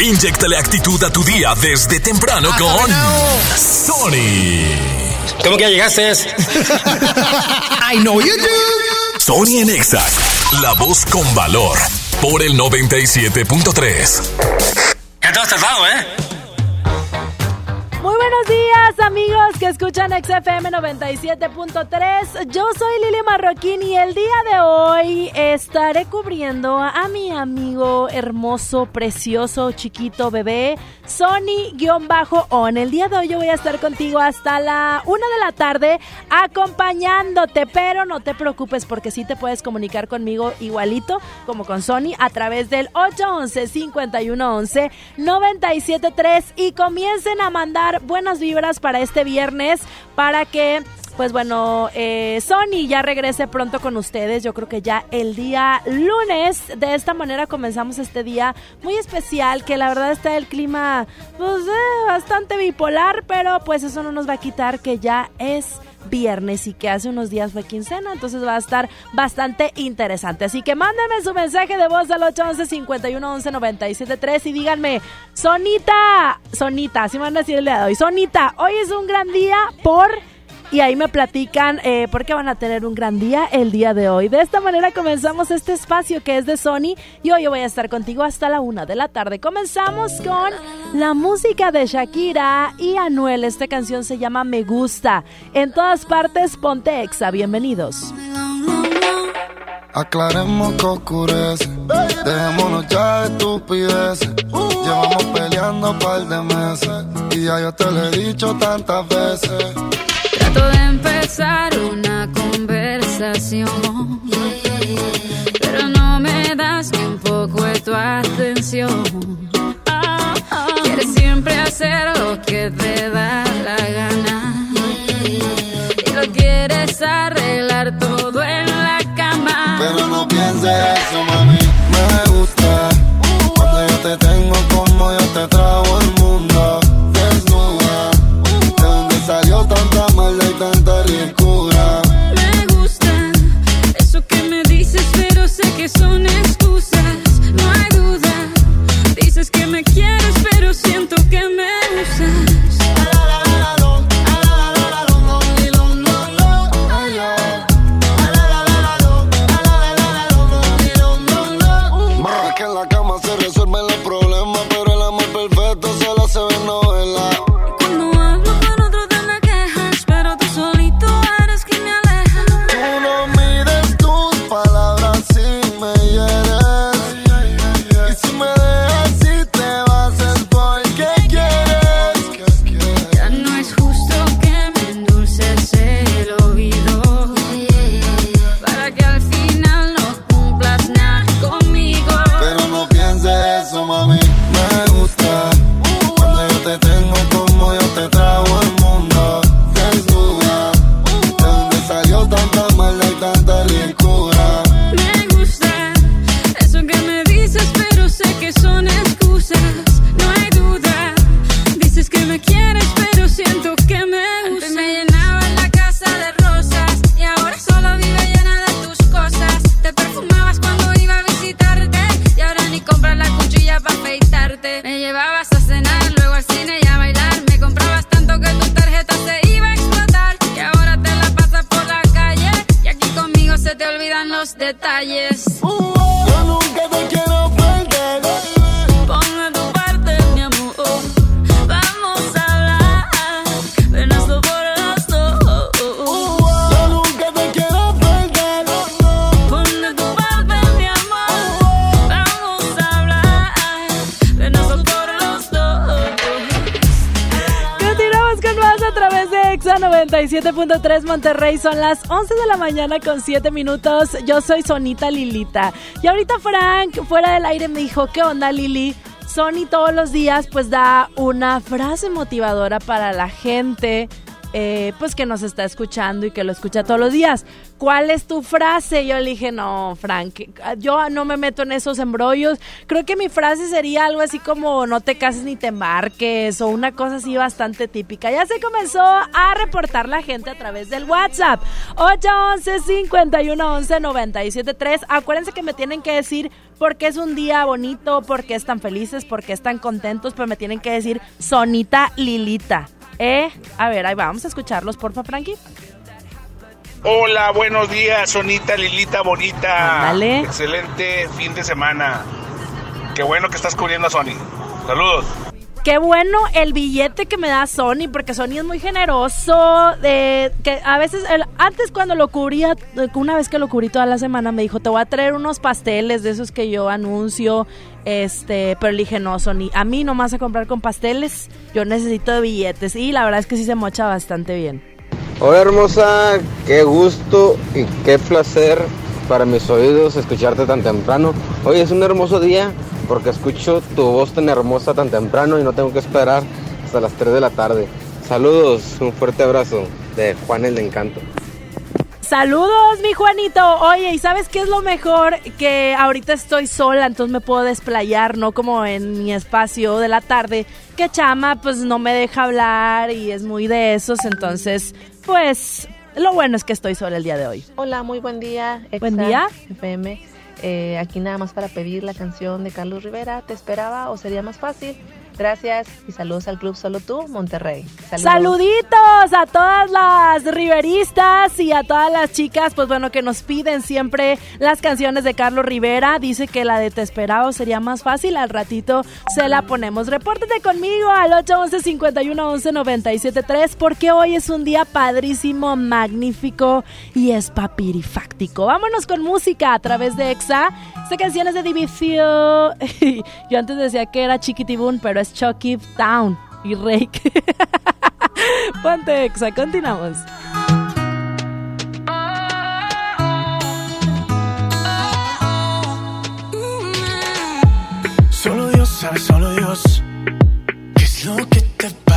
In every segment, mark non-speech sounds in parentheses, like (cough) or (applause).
Inyectale actitud a tu día desde temprano con Sony. ¿Cómo que ya llegaste? I know you do. Sony en Exa, la voz con valor, por el 97.3. Ya te has tardado, ¿eh? Buenos días amigos que escuchan XFM 97.3. Yo soy Lili Marroquín y el día de hoy estaré cubriendo a mi amigo hermoso, precioso, chiquito, bebé, Sony-On. El día de hoy yo voy a estar contigo hasta la una de la tarde acompañándote, pero no te preocupes porque sí te puedes comunicar conmigo igualito como con Sony a través del 811-5111-973 y comiencen a mandar vibras para este viernes, para que pues bueno, eh, Sony ya regrese pronto con ustedes. Yo creo que ya el día lunes. De esta manera comenzamos este día muy especial. Que la verdad está el clima pues, eh, bastante bipolar. Pero pues eso no nos va a quitar que ya es viernes y que hace unos días fue quincena, entonces va a estar bastante interesante. Así que mándenme su mensaje de voz al 811 511 973 y díganme, Sonita, Sonita, así me van a decir el día de hoy, Sonita, hoy es un gran día por y ahí me platican eh, por qué van a tener un gran día el día de hoy. De esta manera comenzamos este espacio que es de Sony y hoy yo voy a estar contigo hasta la una de la tarde. Comenzamos con la música de Shakira y Anuel. Esta canción se llama Me Gusta. En todas partes, ponte exa. Bienvenidos. Aclaremos que oscurece, dejémonos ya de estupideces. Llevamos peleando un par de meses y ya yo te lo he dicho tantas veces. Trato de empezar una conversación, pero no me das ni un poco de tu atención. Quieres siempre hacer lo que te da la gana y lo quieres arreglar todo en la cama. Pero no pienses eso, mami. Me gusta cuando yo te tengo como yo te trago son excusas. No hay duda. Dices que me quieres, pero siento que me usas. 97.3 Monterrey. Son las 11 de la mañana con 7 minutos. Yo soy Sonita Lilita. Y ahorita Frank, fuera del aire, me dijo, ¿qué onda Lili? Sony todos los días pues da una frase motivadora para la gente eh, pues que nos está escuchando y que lo escucha todos los días. ¿Cuál es tu frase? Yo le dije, no, Frank, yo no me meto en esos embrollos. Creo que mi frase sería algo así como no te cases ni te embarques o una cosa así bastante típica. Ya se comenzó a reportar la gente a través del WhatsApp. 811 511 973 Acuérdense que me tienen que decir por qué es un día bonito, por qué están felices, por qué están contentos, pero me tienen que decir Sonita Lilita. Eh, a ver, ahí va, vamos a escucharlos, porfa, Frankie. Hola, buenos días, Sonita, Lilita, bonita. Ándale. Excelente fin de semana. Qué bueno que estás cubriendo a Sony. Saludos. Qué bueno el billete que me da Sony, porque Sony es muy generoso. De, que a veces, antes cuando lo cubría, una vez que lo cubrí toda la semana, me dijo, te voy a traer unos pasteles de esos que yo anuncio. Este, pero le dije, no, Sony, a mí no vas a comprar con pasteles, yo necesito billetes. Y la verdad es que sí se mocha bastante bien. Hola hermosa, qué gusto y qué placer para mis oídos escucharte tan temprano. Hoy es un hermoso día porque escucho tu voz tan hermosa tan temprano y no tengo que esperar hasta las 3 de la tarde. Saludos, un fuerte abrazo de Juan el de Encanto. Saludos, mi Juanito. Oye, ¿y sabes qué es lo mejor? Que ahorita estoy sola, entonces me puedo desplayar, no como en mi espacio de la tarde. Que Chama, pues no me deja hablar y es muy de esos, entonces, pues, lo bueno es que estoy sola el día de hoy. Hola, muy buen día. Exa Buen día. FM. Eh, aquí nada más para pedir la canción de Carlos Rivera. ¿Te esperaba o sería más fácil? Gracias y saludos al club Solo Tú, Monterrey. Saludos. Saluditos a todas las riveristas y a todas las chicas, pues bueno, que nos piden siempre las canciones de Carlos Rivera. Dice que la de Te Esperado sería más fácil, al ratito se la ponemos. Repórtate conmigo al 811 51 11 973 porque hoy es un día padrísimo, magnífico y es papirifáctico. Vámonos con música a través de EXA. Esta canción es de Divicio. (laughs) Yo antes decía que era Chiquitibun, pero es Chucky Town y Rake. (laughs) Ponte Exa, continuamos. Solo Dios solo Dios. ¿Qué es lo que te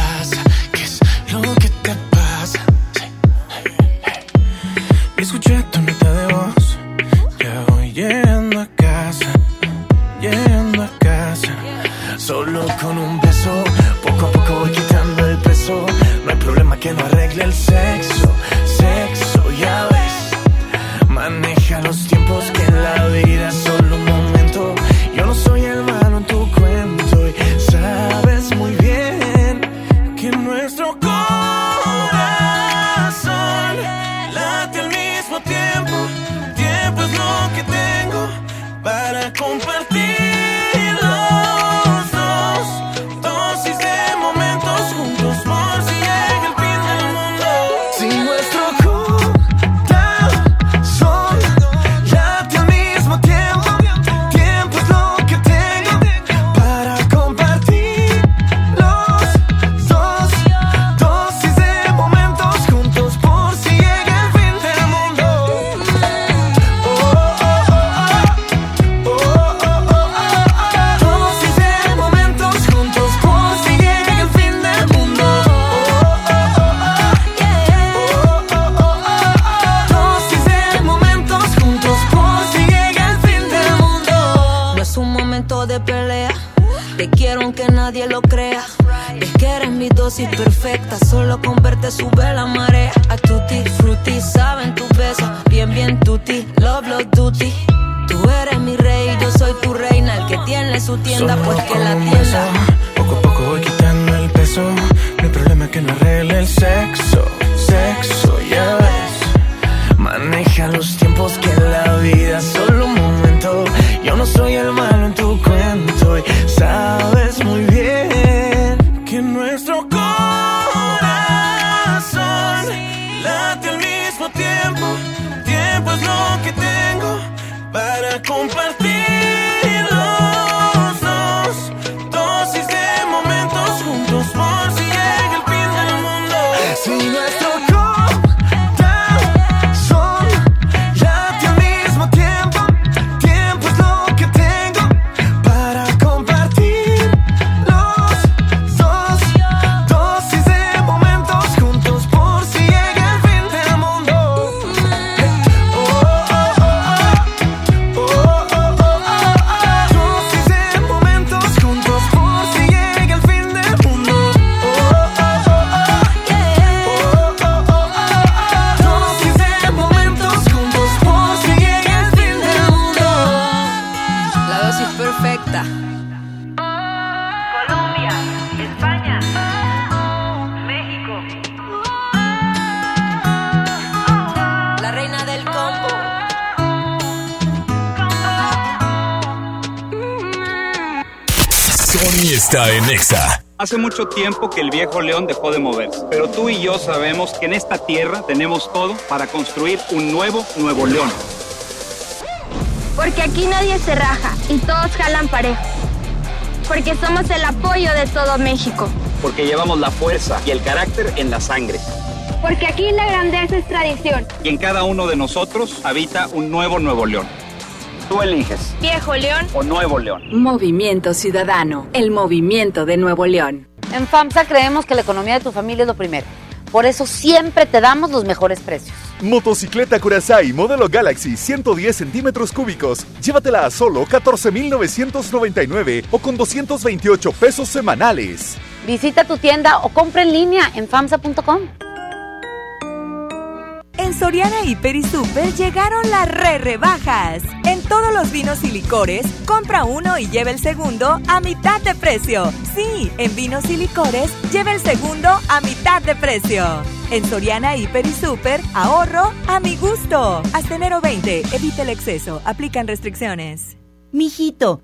mucho tiempo que el viejo león dejó de moverse, pero tú y yo sabemos que en esta tierra tenemos todo para construir un nuevo Nuevo León. Porque aquí nadie se raja y todos jalan parejo. Porque somos el apoyo de todo México. Porque llevamos la fuerza y el carácter en la sangre. Porque aquí la grandeza es tradición. Y en cada uno de nosotros habita un nuevo Nuevo León. Tú eliges. Viejo León o Nuevo León. Movimiento Ciudadano, el movimiento de Nuevo León. En FAMSA creemos que la economía de tu familia es lo primero. Por eso siempre te damos los mejores precios. Motocicleta Curaçao modelo Galaxy 110 centímetros cúbicos. Llévatela a solo 14,999 o con 228 pesos semanales. Visita tu tienda o compra en línea en famsa.com. Soriana Hiper y Super llegaron las re rebajas. En todos los vinos y licores, compra uno y lleva el segundo a mitad de precio. Sí, en vinos y licores, lleva el segundo a mitad de precio. En Soriana Hiper y Super, ahorro a mi gusto. Hasta enero 20, evita el exceso, aplican restricciones. Mijito,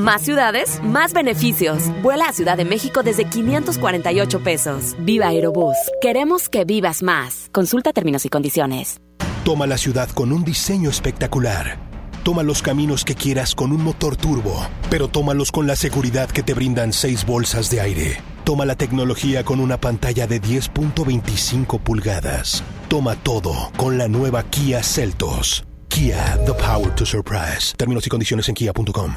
Más ciudades, más beneficios. Vuela a Ciudad de México desde 548 pesos. Viva Aerobús. Queremos que vivas más. Consulta términos y condiciones. Toma la ciudad con un diseño espectacular. Toma los caminos que quieras con un motor turbo, pero tómalos con la seguridad que te brindan seis bolsas de aire. Toma la tecnología con una pantalla de 10.25 pulgadas. Toma todo con la nueva Kia Celtos. Kia, the power to surprise. Términos y condiciones en kia.com.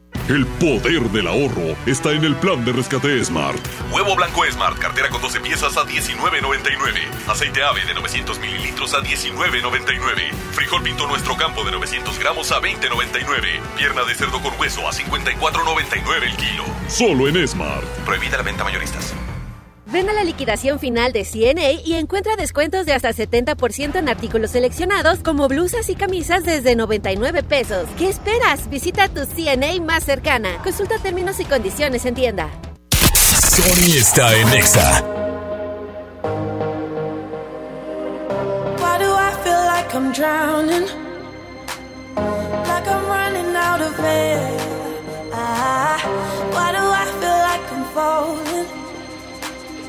El poder del ahorro está en el plan de rescate Smart. Huevo blanco Smart, cartera con 12 piezas a 19.99. Aceite ave de 900 mililitros a 19.99. Frijol pinto nuestro campo de 900 gramos a 20.99. Pierna de cerdo con hueso a 54.99 el kilo. Solo en Smart. Prohibida la venta mayoristas. Ven a la liquidación final de CNA y encuentra descuentos de hasta 70% en artículos seleccionados como blusas y camisas desde 99 pesos. ¿Qué esperas? Visita tu CNA más cercana. Consulta términos y condiciones en tienda. Sony está en Exa. Why do I feel like I'm drowning? Like I'm running out of air. Ah, why do I feel like I'm falling?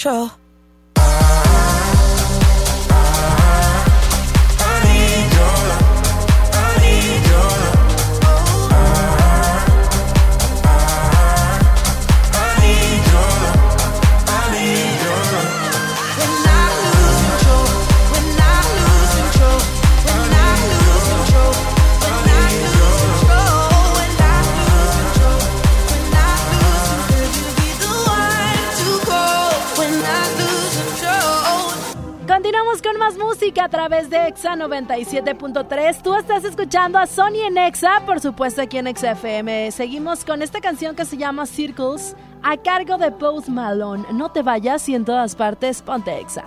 Central. Exa 97.3. Tú estás escuchando a Sony en Exa, por supuesto aquí en Exa FM. Seguimos con esta canción que se llama Circles, a cargo de Post Malone. No te vayas y en todas partes ponte Exa.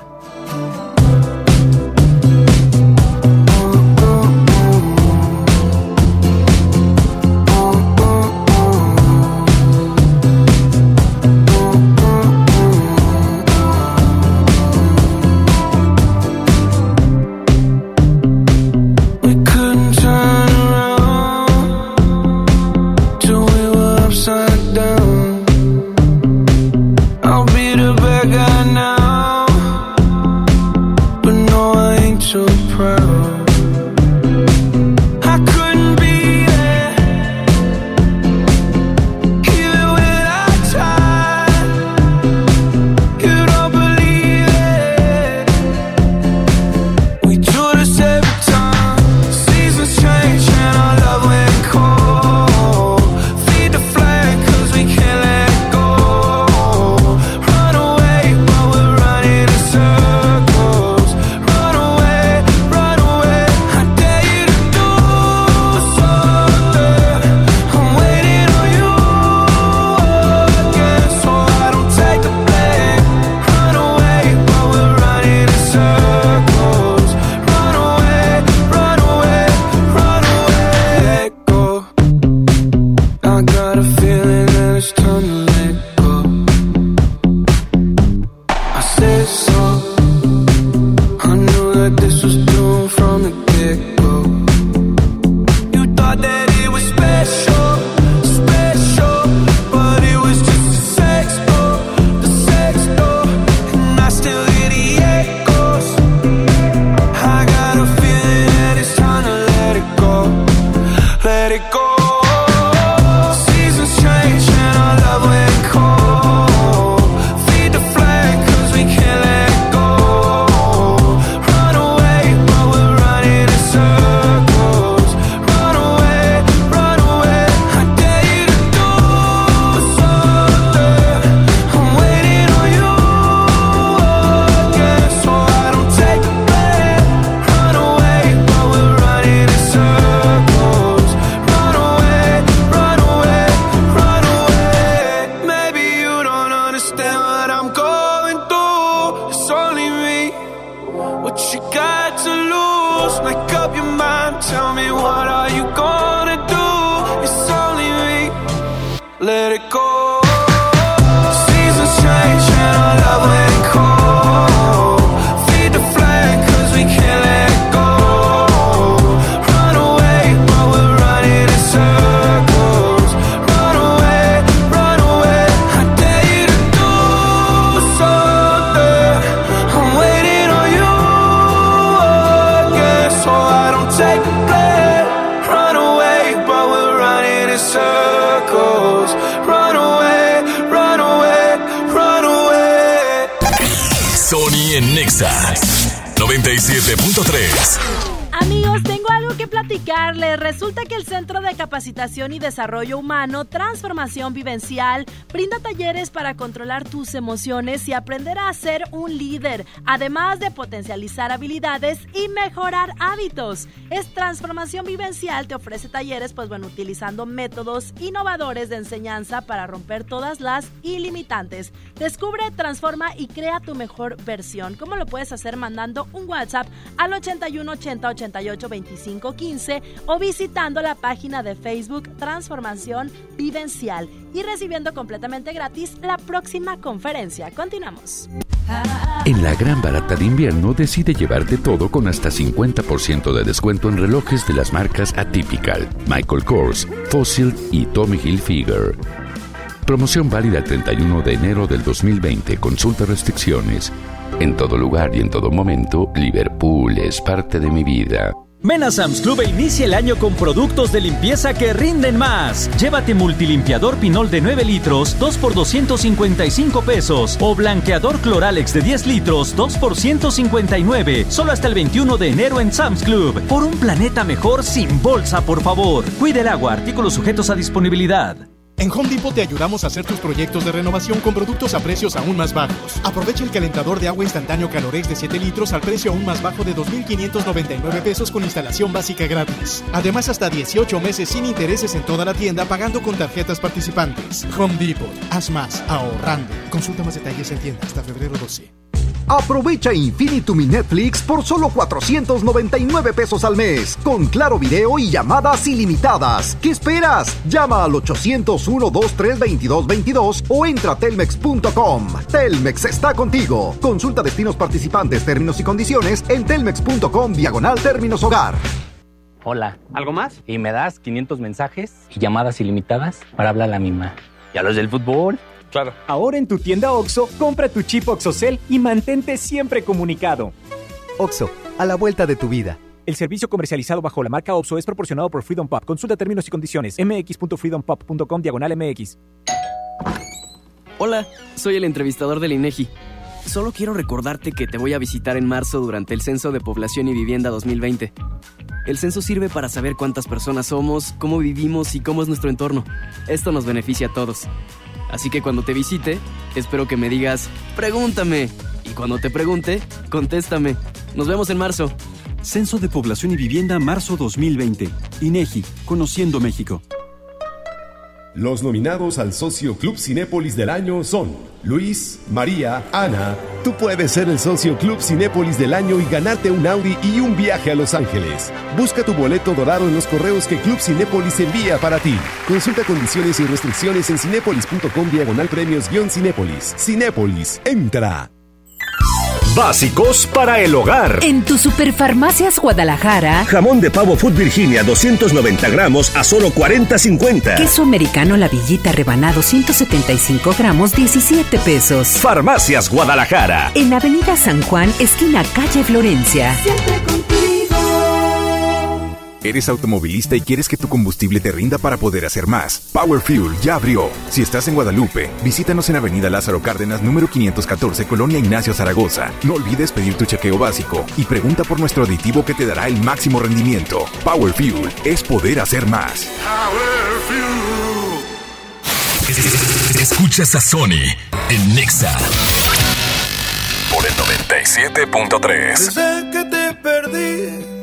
Desarrollo Humano, Transformación Vivencial, brinda talleres para controlar tus emociones y aprender a ser un líder, además de potencializar habilidades y mejorar hábitos. Es Transformación Vivencial te ofrece talleres, pues bueno, utilizando métodos innovadores de enseñanza para romper todas las ilimitantes. Descubre, transforma y crea tu mejor versión. ¿Cómo lo puedes hacer? Mandando un WhatsApp al 81 80 88 25 15 o visitando la página de Facebook Transformación Vivencial y recibiendo completamente gratis la próxima conferencia. Continuamos. En la gran barata de invierno decide llevarte todo con hasta 50% de descuento en relojes de las marcas Atypical, Michael Kors, Fossil y Tommy Hilfiger. Promoción válida el 31 de enero del 2020. Consulta restricciones. En todo lugar y en todo momento, Liverpool es parte de mi vida. Ven Sam's Club e inicia el año con productos de limpieza que rinden más. Llévate multilimpiador Pinol de 9 litros, 2 por 255 pesos. O blanqueador Cloralex de 10 litros, 2 por 159. Solo hasta el 21 de enero en Sam's Club. Por un planeta mejor sin bolsa, por favor. Cuide el agua, artículos sujetos a disponibilidad. En Home Depot te ayudamos a hacer tus proyectos de renovación con productos a precios aún más bajos. Aprovecha el calentador de agua instantáneo Calorex de 7 litros al precio aún más bajo de 2.599 pesos con instalación básica gratis. Además, hasta 18 meses sin intereses en toda la tienda pagando con tarjetas participantes. Home Depot. Haz más ahorrando. Consulta más detalles en tienda hasta febrero 12. Aprovecha Infinitum mi Netflix por solo 499 pesos al mes, con claro video y llamadas ilimitadas. ¿Qué esperas? Llama al 801-232222 o entra a telmex.com. Telmex está contigo. Consulta destinos participantes, términos y condiciones en telmex.com diagonal términos hogar. Hola. ¿Algo más? Y me das 500 mensajes y llamadas ilimitadas para hablar a la misma. ¿Y a los del fútbol? Claro. Ahora en tu tienda OXO, compra tu chip OXOCEL y mantente siempre comunicado. OXO, a la vuelta de tu vida. El servicio comercializado bajo la marca OXO es proporcionado por Freedom Pop. Consulta términos y condiciones. mx.freedompop.com diagonal mx. Hola, soy el entrevistador del INEGI. Solo quiero recordarte que te voy a visitar en marzo durante el Censo de Población y Vivienda 2020. El censo sirve para saber cuántas personas somos, cómo vivimos y cómo es nuestro entorno. Esto nos beneficia a todos. Así que cuando te visite, espero que me digas, pregúntame. Y cuando te pregunte, contéstame. Nos vemos en marzo. Censo de Población y Vivienda marzo 2020. INEGI, Conociendo México. Los nominados al Socio Club Cinépolis del año son Luis, María, Ana. Tú puedes ser el Socio Club Cinépolis del año y ganarte un Audi y un viaje a Los Ángeles. Busca tu boleto dorado en los correos que Club Cinépolis envía para ti. Consulta condiciones y restricciones en cinépolis.com diagonal premios-cinépolis. Cinépolis, entra. Básicos para el hogar. En tu Superfarmacias Guadalajara. Jamón de pavo Food Virginia 290 gramos a solo 40.50. Queso americano La Villita rebanado 175 gramos 17 pesos. Farmacias Guadalajara. En Avenida San Juan, esquina calle Florencia. Siempre contigo. ¿Eres automovilista y quieres que tu combustible te rinda para poder hacer más? Power Fuel ya abrió. Si estás en Guadalupe, visítanos en Avenida Lázaro Cárdenas, número 514, Colonia Ignacio Zaragoza. No olvides pedir tu chequeo básico y pregunta por nuestro aditivo que te dará el máximo rendimiento. Power Fuel es poder hacer más. Escuchas a Sony en Nexa por el 97.3. Desde que te perdí,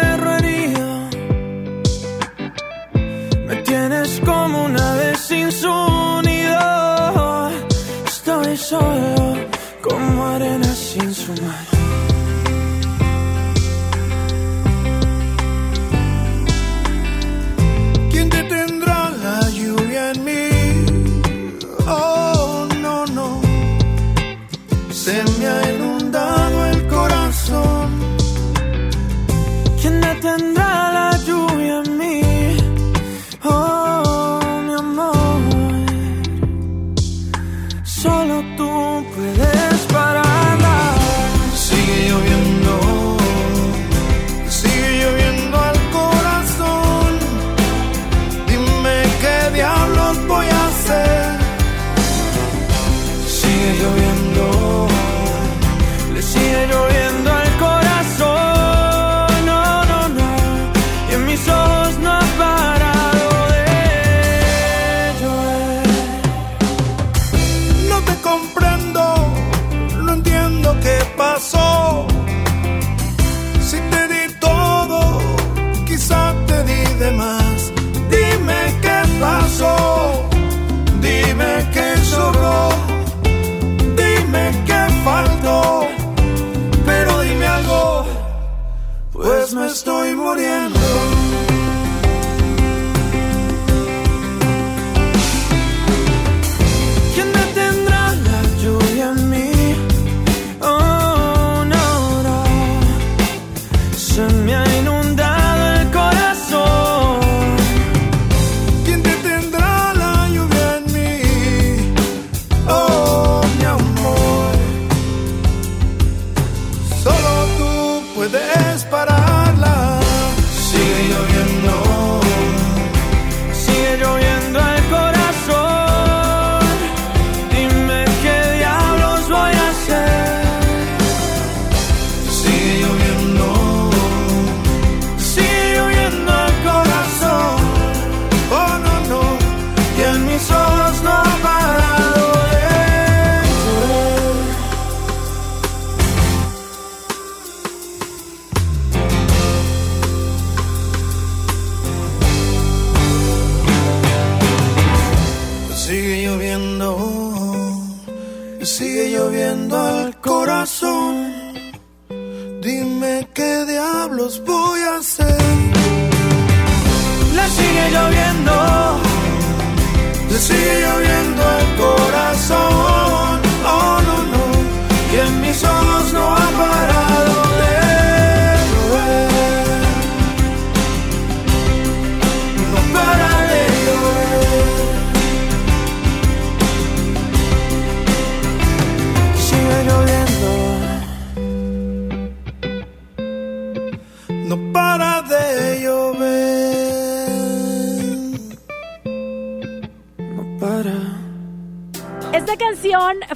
Estoy solo como arena sin su mar. ¿Quién detendrá la lluvia en mí? Oh, no, no. Se me estoy muriendo.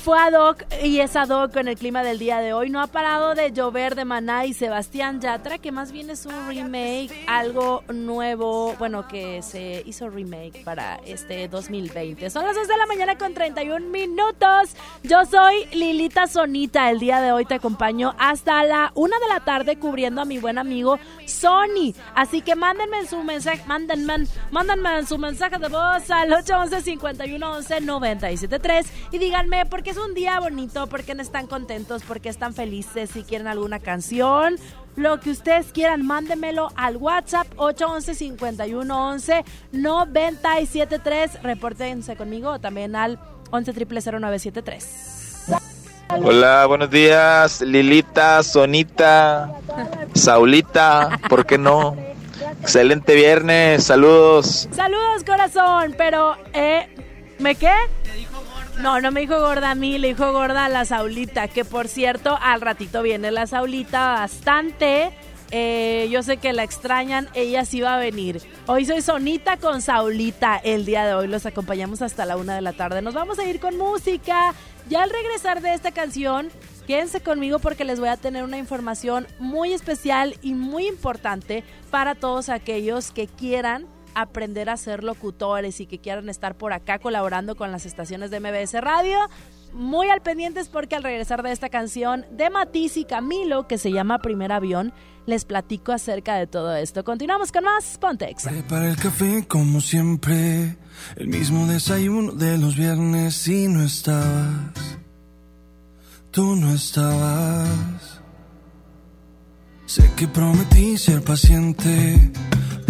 Fue ad hoc y es ad hoc con el clima del día de hoy. No ha parado de llover de Maná y Sebastián Yatra, que más bien es un remake, algo nuevo, bueno, que se hizo remake para este 2020. Son las 2 de la mañana con 31 minutos. Yo soy Lilita Sonita. El día de hoy te acompaño hasta la 1 de la tarde cubriendo a mi buen amigo Sony. Así que mándenme su mensaje, mándenme, mándenme su mensaje de voz al 811 511 973 y díganme por qué es un día bonito, por qué no están contentos, por qué están felices, si quieren alguna canción. Lo que ustedes quieran, mándenmelo al WhatsApp 811 511 973 Repórtense conmigo o también al 11 0973 Hola, buenos días, Lilita, Sonita, Saulita, ¿por qué no? Excelente viernes, saludos. Saludos, corazón, pero, eh, ¿me qué? No, no me dijo gorda a mí, le dijo gorda a la Saulita, que por cierto, al ratito viene la Saulita bastante. Eh, yo sé que la extrañan, ella sí va a venir. Hoy soy Sonita con Saulita. El día de hoy los acompañamos hasta la una de la tarde. Nos vamos a ir con música. Ya al regresar de esta canción, quédense conmigo porque les voy a tener una información muy especial y muy importante para todos aquellos que quieran aprender a ser locutores y que quieran estar por acá colaborando con las estaciones de MBS Radio. Muy al pendientes porque al regresar de esta canción de Matisse y Camilo, que se llama Primer Avión, les platico acerca de todo esto. Continuamos con más Pontex. Prepara el café como siempre, el mismo desayuno de los viernes y no estabas. Tú no estabas. Sé que prometí ser paciente,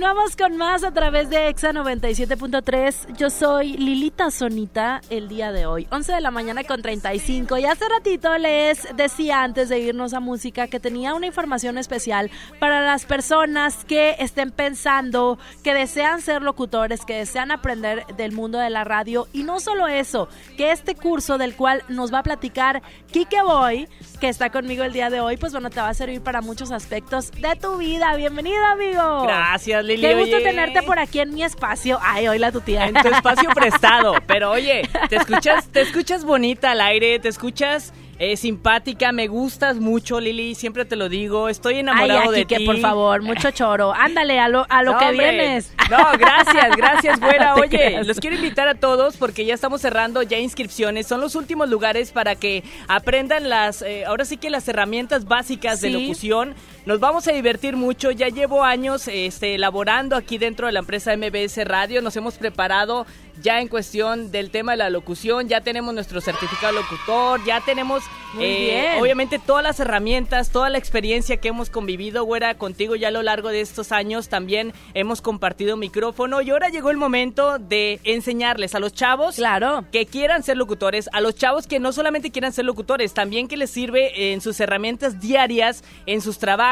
continuamos con más a través de Exa 97.3. Yo soy Lilita Sonita el día de hoy, 11 de la mañana con 35. Y hace ratito les decía antes de irnos a música que tenía una información especial para las personas que estén pensando, que desean ser locutores, que desean aprender del mundo de la radio. Y no solo eso, que este curso del cual nos va a platicar Kike Boy, que está conmigo el día de hoy, pues bueno, te va a servir para muchos aspectos de tu vida. Bienvenido, amigo. Gracias, Lili. Qué gusto Oye. tenerte por aquí en mi espacio. Ay, hoy la tu tía. En tu espacio (laughs) prestado. Pero oye, te escuchas, te escuchas bonita al aire, te escuchas eh, simpática, me gustas mucho, Lili, siempre te lo digo. Estoy enamorado Ay, de aquí ti. que por favor, mucho choro. Ándale, a lo, a lo No, que hombre. vienes. No, gracias, gracias. (laughs) No te Oye, creas. los quiero invitar a todos porque ya estamos cerrando ya inscripciones. Son los últimos lugares para que aprendan las, eh, ahora sí que las herramientas básicas de locución. Nos vamos a divertir mucho. Ya llevo años este, elaborando aquí dentro de la empresa MBS Radio. Nos hemos preparado ya en cuestión del tema de la locución. Ya tenemos nuestro certificado locutor. Ya tenemos, Muy eh, bien. obviamente, todas las herramientas, toda la experiencia que hemos convivido, güera, contigo ya a lo largo de estos años. También hemos compartido micrófono. Y ahora llegó el momento de enseñarles a los chavos claro. que quieran ser locutores, a los chavos que no solamente quieran ser locutores, también que les sirve en sus herramientas diarias, en sus trabajos,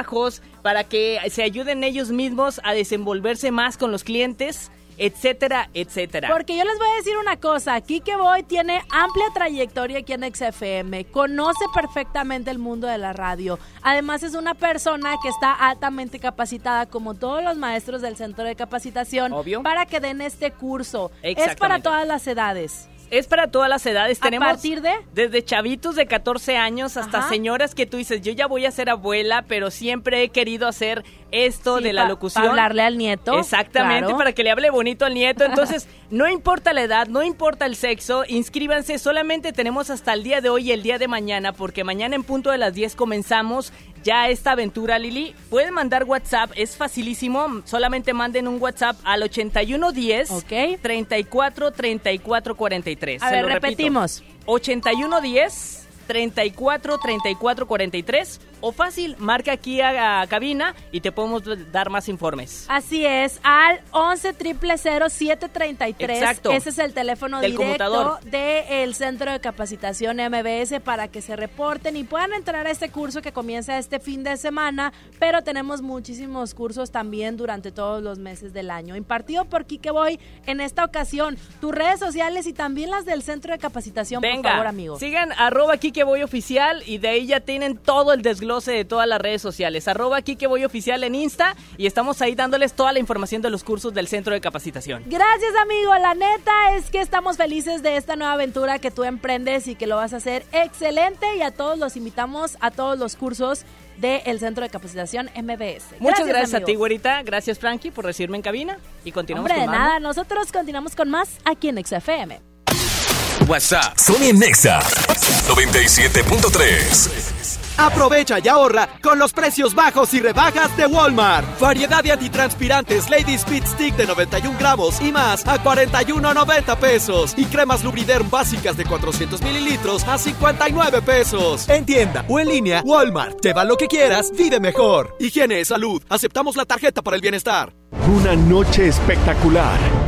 para que se ayuden ellos mismos a desenvolverse más con los clientes, etcétera, etcétera. Porque yo les voy a decir una cosa, Kike Boy tiene amplia trayectoria aquí en XFM, conoce perfectamente el mundo de la radio. Además es una persona que está altamente capacitada como todos los maestros del centro de capacitación Obvio. para que den este curso. Es para todas las edades. Es para todas las edades. ¿A Tenemos partir de? desde chavitos de 14 años hasta Ajá. señoras que tú dices, yo ya voy a ser abuela, pero siempre he querido hacer esto Sí, de la locución. pa hablarle al nieto. Exactamente, claro. para que le hable bonito al nieto. (laughs) Entonces, no importa la edad, no importa el sexo, inscríbanse. Solamente tenemos hasta el día de hoy y el día de mañana, porque mañana en punto de las 10 comenzamos ya esta aventura, Lili. Pueden mandar WhatsApp, es facilísimo. Solamente manden un WhatsApp al 8110 Ok. 34 34 43. A Se ver, repetimos. 8110 34 34 43 o fácil, marca aquí a, a cabina y te podemos dar más informes. Así es, al 11 733 Exacto. Ese es el teléfono Del directo del Centro de Capacitación MBS para que se reporten y puedan entrar a este curso que comienza este fin de semana, pero tenemos muchísimos cursos también durante todos los meses del año. Impartido por Kike Boy en esta ocasión, tus redes sociales y también las del Centro de Capacitación, por Venga, favor, amigo. sigan arroba Kike Boy Oficial y de ahí ya tienen todo el desglose de todas las redes sociales. Arroba Kike Boy Oficial en Insta y estamos ahí dándoles toda la información de los cursos del Centro de Capacitación. Gracias amigo, la neta es que estamos felices de esta nueva aventura que tú emprendes y que lo vas a hacer excelente y a todos los invitamos a todos los cursos del Centro de Capacitación MBS. Muchas gracias, a ti, güerita. Gracias, Frankie, por recibirme en cabina y continuamos Hombre, de con más, ¿no? nada, nosotros continuamos con más aquí en XFM. WhatsApp. Sony Nexa 97.3. Aprovecha y ahorra con los precios bajos y rebajas de Walmart. Variedad de antitranspirantes Lady Speed Stick de 91 gramos y más a 41.90 pesos. Y cremas Lubriderm básicas de 400 mililitros a 59 pesos. En tienda o en línea, Walmart. Lleva lo que quieras, vive mejor. Higiene, salud. Aceptamos la tarjeta para el bienestar. Una noche espectacular.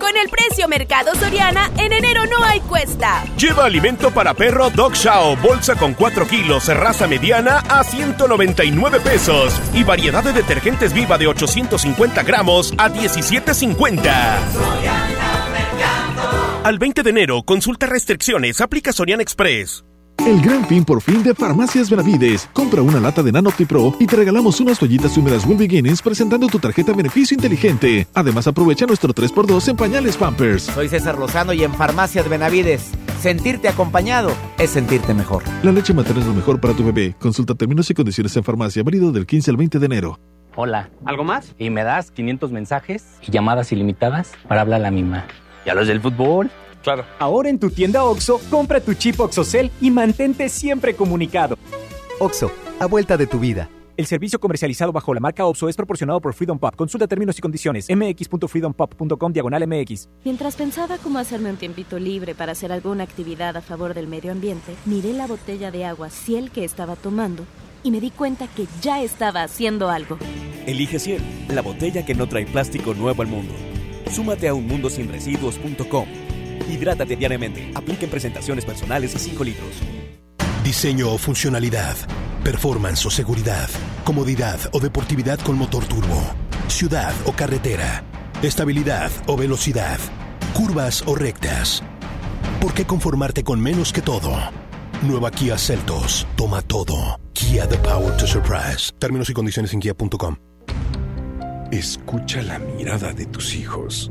Con el precio Mercado Soriana, en enero no hay cuesta. Lleva alimento para perro Dog Chow, bolsa con 4 kilos, raza mediana a 199 pesos. Y variedad de detergentes viva de 850 gramos a 17.50. Al 20 de enero, consulta restricciones, aplica Sorian Express. El gran fin por fin de Farmacias Benavides. Compra una lata de Nano Pro y te regalamos unas toallitas húmedas Wool Beginnings presentando tu tarjeta beneficio inteligente. Además, aprovecha nuestro 3x2 en pañales Pampers. Soy César Lozano y en Farmacias Benavides. Sentirte acompañado es sentirte mejor. La leche materna es lo mejor para tu bebé. Consulta términos y condiciones en farmacia, válido del 15 al 20 de enero. Hola. ¿Algo más? Y me das 500 mensajes y llamadas ilimitadas para hablar a la misma. ¿Y a los del fútbol? Claro. Ahora en tu tienda OXO, compra tu chip OXOCEL y mantente siempre comunicado. OXO, a vuelta de tu vida. El servicio comercializado bajo la marca OPSO es proporcionado por Freedom Pop. Consulta términos y condiciones. mx.freedompop.com diagonal mx. Mientras pensaba cómo hacerme un tiempito libre para hacer alguna actividad a favor del medio ambiente, miré la botella de agua Ciel que estaba tomando y me di cuenta que ya estaba haciendo algo. Elige Ciel, la botella que no trae plástico nuevo al mundo. Súmate a unmundosinresiduos.com. Hidrátate diariamente. Apliquen presentaciones personales y 5 litros. Diseño o funcionalidad. Performance o seguridad. Comodidad o deportividad con motor turbo. Ciudad o carretera. Estabilidad o velocidad. Curvas o rectas. ¿Por qué conformarte con menos que todo? Nueva Kia Celtos. Toma todo. Kia The Power to Surprise. Términos y condiciones en kia.com. Escucha la mirada de tus hijos.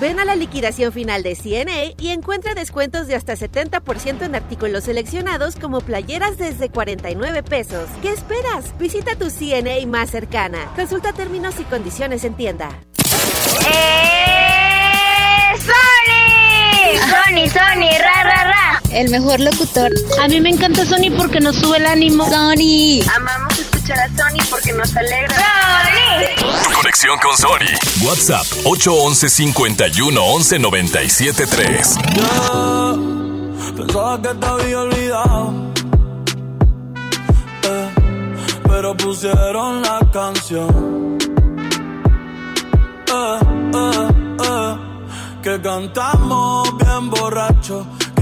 Ven a la liquidación final de CNA y encuentra descuentos de hasta 70% en artículos seleccionados como playeras desde 49 pesos. ¿Qué esperas? Visita tu CNA más cercana. Consulta términos y condiciones en tienda. ¡Eh! ¡Sony! Sony, Sony, ra, ra, ra. El mejor locutor. A mí me encanta Sony porque nos sube el ánimo. Sony. Amamos escuchar a Sony porque nos alegra. ¡Sony! Conexión con Sony. WhatsApp 811 51 11 97 3. Pensaba que te había olvidado. Eh, pero pusieron la canción. Eh, eh, eh, que cantamos bien borracho,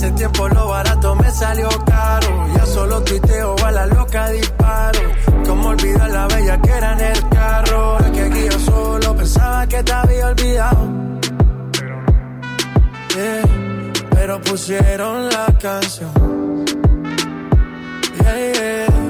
Hace tiempo lo barato me salió caro. Ya solo tuiteo a la loca disparo. Como olvidar la bella que era en el carro. Es que aquí yo solo pensaba que te había olvidado. Yeah, pero pusieron la canción. Yeah, yeah.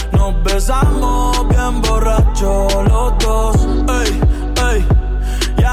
nos besamos bien borracho los dos.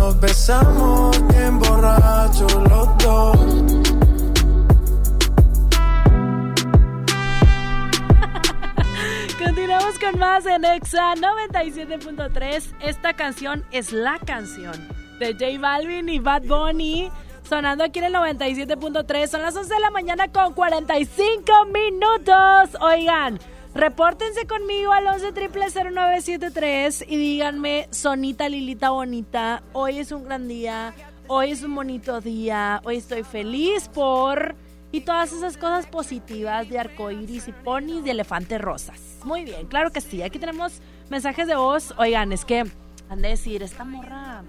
nos besamos bien borrachos los dos. Continuamos con más en Exa 97.3. Esta canción es la canción de J Balvin y Bad Bunny sonando aquí en el 97.3. Son las 11 de la mañana con 45 minutos. Oigan, repórtense conmigo al 11 0973 y díganme, Sonita Lilita Bonita, hoy es un gran día, hoy es un bonito día, hoy estoy feliz por... Y todas esas cosas positivas de arcoíris y ponis de elefantes rosas. Muy bien, claro que sí. Aquí tenemos mensajes de voz. Oigan, es que han de decir, esta morra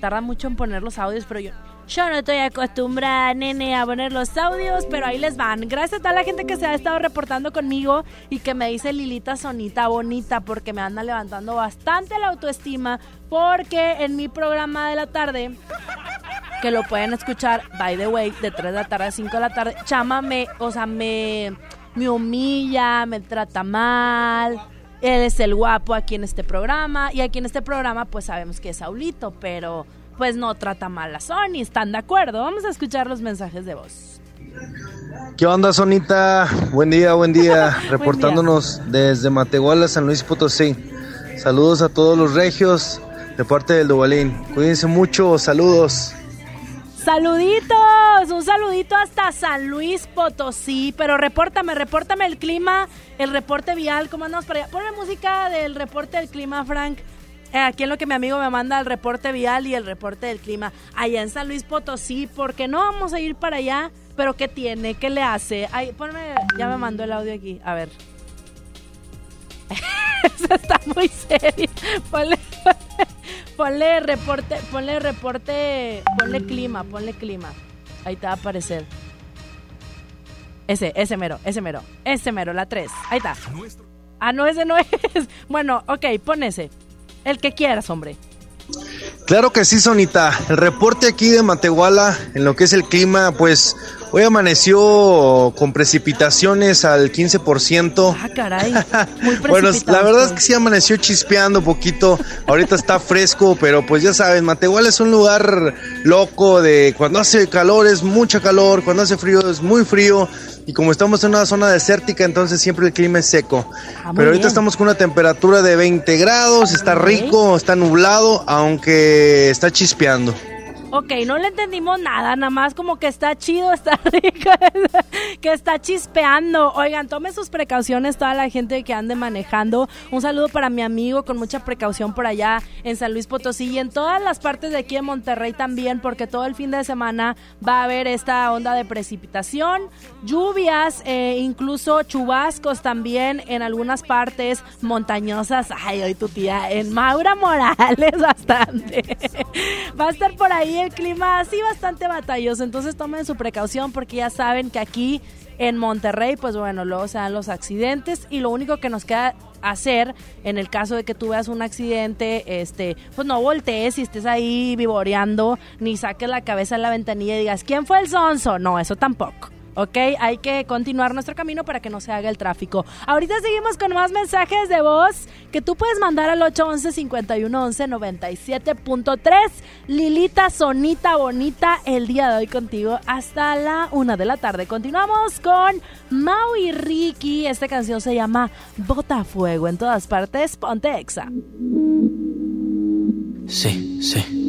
tarda mucho en poner los audios, pero yo, yo no estoy acostumbrada, nene, a poner los audios, pero ahí les van. Gracias a toda la gente que se ha estado reportando conmigo y que me dice Lilita Sonita bonita, porque me anda levantando bastante la autoestima, porque en mi programa de la tarde, que lo pueden escuchar, by the way, de 3 de la tarde a 5 de la tarde, Chama me, o sea, me, me humilla, me trata mal. Él es el guapo aquí en este programa y aquí en este programa pues sabemos que es Saulito, pero pues no trata mal a Sony, ¿están de acuerdo? Vamos a escuchar los mensajes de voz. ¿Qué onda, Sonita? Buen día, (laughs) buen día. Reportándonos desde Matehuala, San Luis Potosí. Saludos a todos los regios de parte del Dubalín. Cuídense mucho, saludos. Saluditos, un saludito hasta San Luis Potosí, pero repórtame, repórtame el clima, el reporte vial, ¿cómo andamos para allá? Ponme música del reporte del clima, Frank. Eh, aquí en lo que mi amigo me manda el reporte vial y el reporte del clima. Allá en San Luis Potosí, porque no vamos a ir para allá, pero ¿qué tiene? ¿Qué le hace? Ay, ponme, ya me mandó el audio aquí, a ver. (laughs) Eso está muy serio. Ponle, (laughs) ponle, reporte, ponle reporte, ponle clima, ponle clima. Ahí te va a aparecer. Ese, ese mero, ese mero, ese mero, la 3. Ahí está. Ah, no, ese no es. (laughs) Bueno, ok, pon ese. El que quieras, hombre. Claro que sí, Sonita. El reporte aquí de Matehuala en lo que es el clima, pues hoy amaneció con precipitaciones al 15%. Ah, caray. (laughs) Muy bueno, la verdad es que sí amaneció chispeando un poquito. Ahorita está (laughs) fresco, pero pues ya saben, Matehuala es un lugar loco de cuando hace calor es mucha calor, cuando hace frío es muy frío. Y como estamos en una zona desértica, entonces siempre el clima es seco. Ah, Pero ahorita estamos con una temperatura de 20 grados, está rico, está nublado, aunque está chispeando. Ok, no le entendimos nada, nada más como que está chido, está (laughs) rico, que está chispeando. Oigan, tome sus precauciones toda la gente que ande manejando. Un saludo para mi amigo con mucha precaución por allá en San Luis Potosí y en todas las partes de aquí en Monterrey también, porque todo el fin de semana va a haber esta onda de precipitación, lluvias, eh, incluso chubascos también en algunas partes montañosas. Ay, hoy tu tía, en Maura Morales (laughs) bastante. Va a estar por ahí el clima así bastante batalloso, entonces tomen su precaución porque ya saben que aquí en Monterrey, pues bueno, luego se dan los accidentes y lo único que nos queda hacer en el caso de que tú veas un accidente, este, pues no voltees y estés ahí vivoreando, ni saques la cabeza en la ventanilla y digas, ¿quién fue el sonso? No, eso tampoco. ¿Ok? Hay que continuar nuestro camino para que no se haga el tráfico. Ahorita seguimos con más mensajes de voz que tú puedes mandar al 811-511-97.3. Lilita Sonita Bonita, el día de hoy contigo hasta la una de la tarde. Continuamos con Mau y Ricky. Esta canción se llama Bota Fuego en todas partes. Ponte Exa. Sí, sí.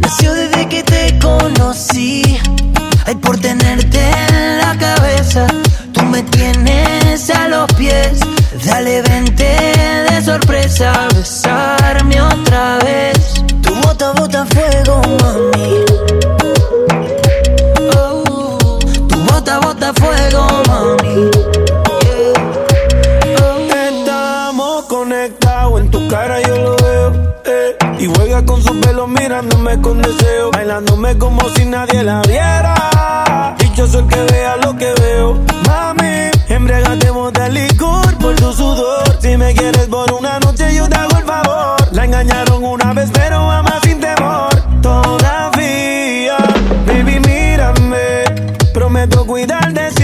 Nació desde que te conocí. Ay, por tenerte en la cabeza. Tú me tienes a los pies. Dale, vente de sorpresa. Besarme otra vez. Tu bota, bota fuego, mami. Oh, tu bota, bota fuego, mami. Estamos conectados, en tu cara yo lo veo. Y juega con su pelo mirándome con deseo. Bailándome como si nadie la viera. Dichoso el que vea lo que veo. Mami, embriagate de licor por tu sudor. Si me quieres por una noche, yo te hago el favor. La engañaron una vez, pero ama sin temor. Todavía, baby, mírame. Prometo cuidarte siempre.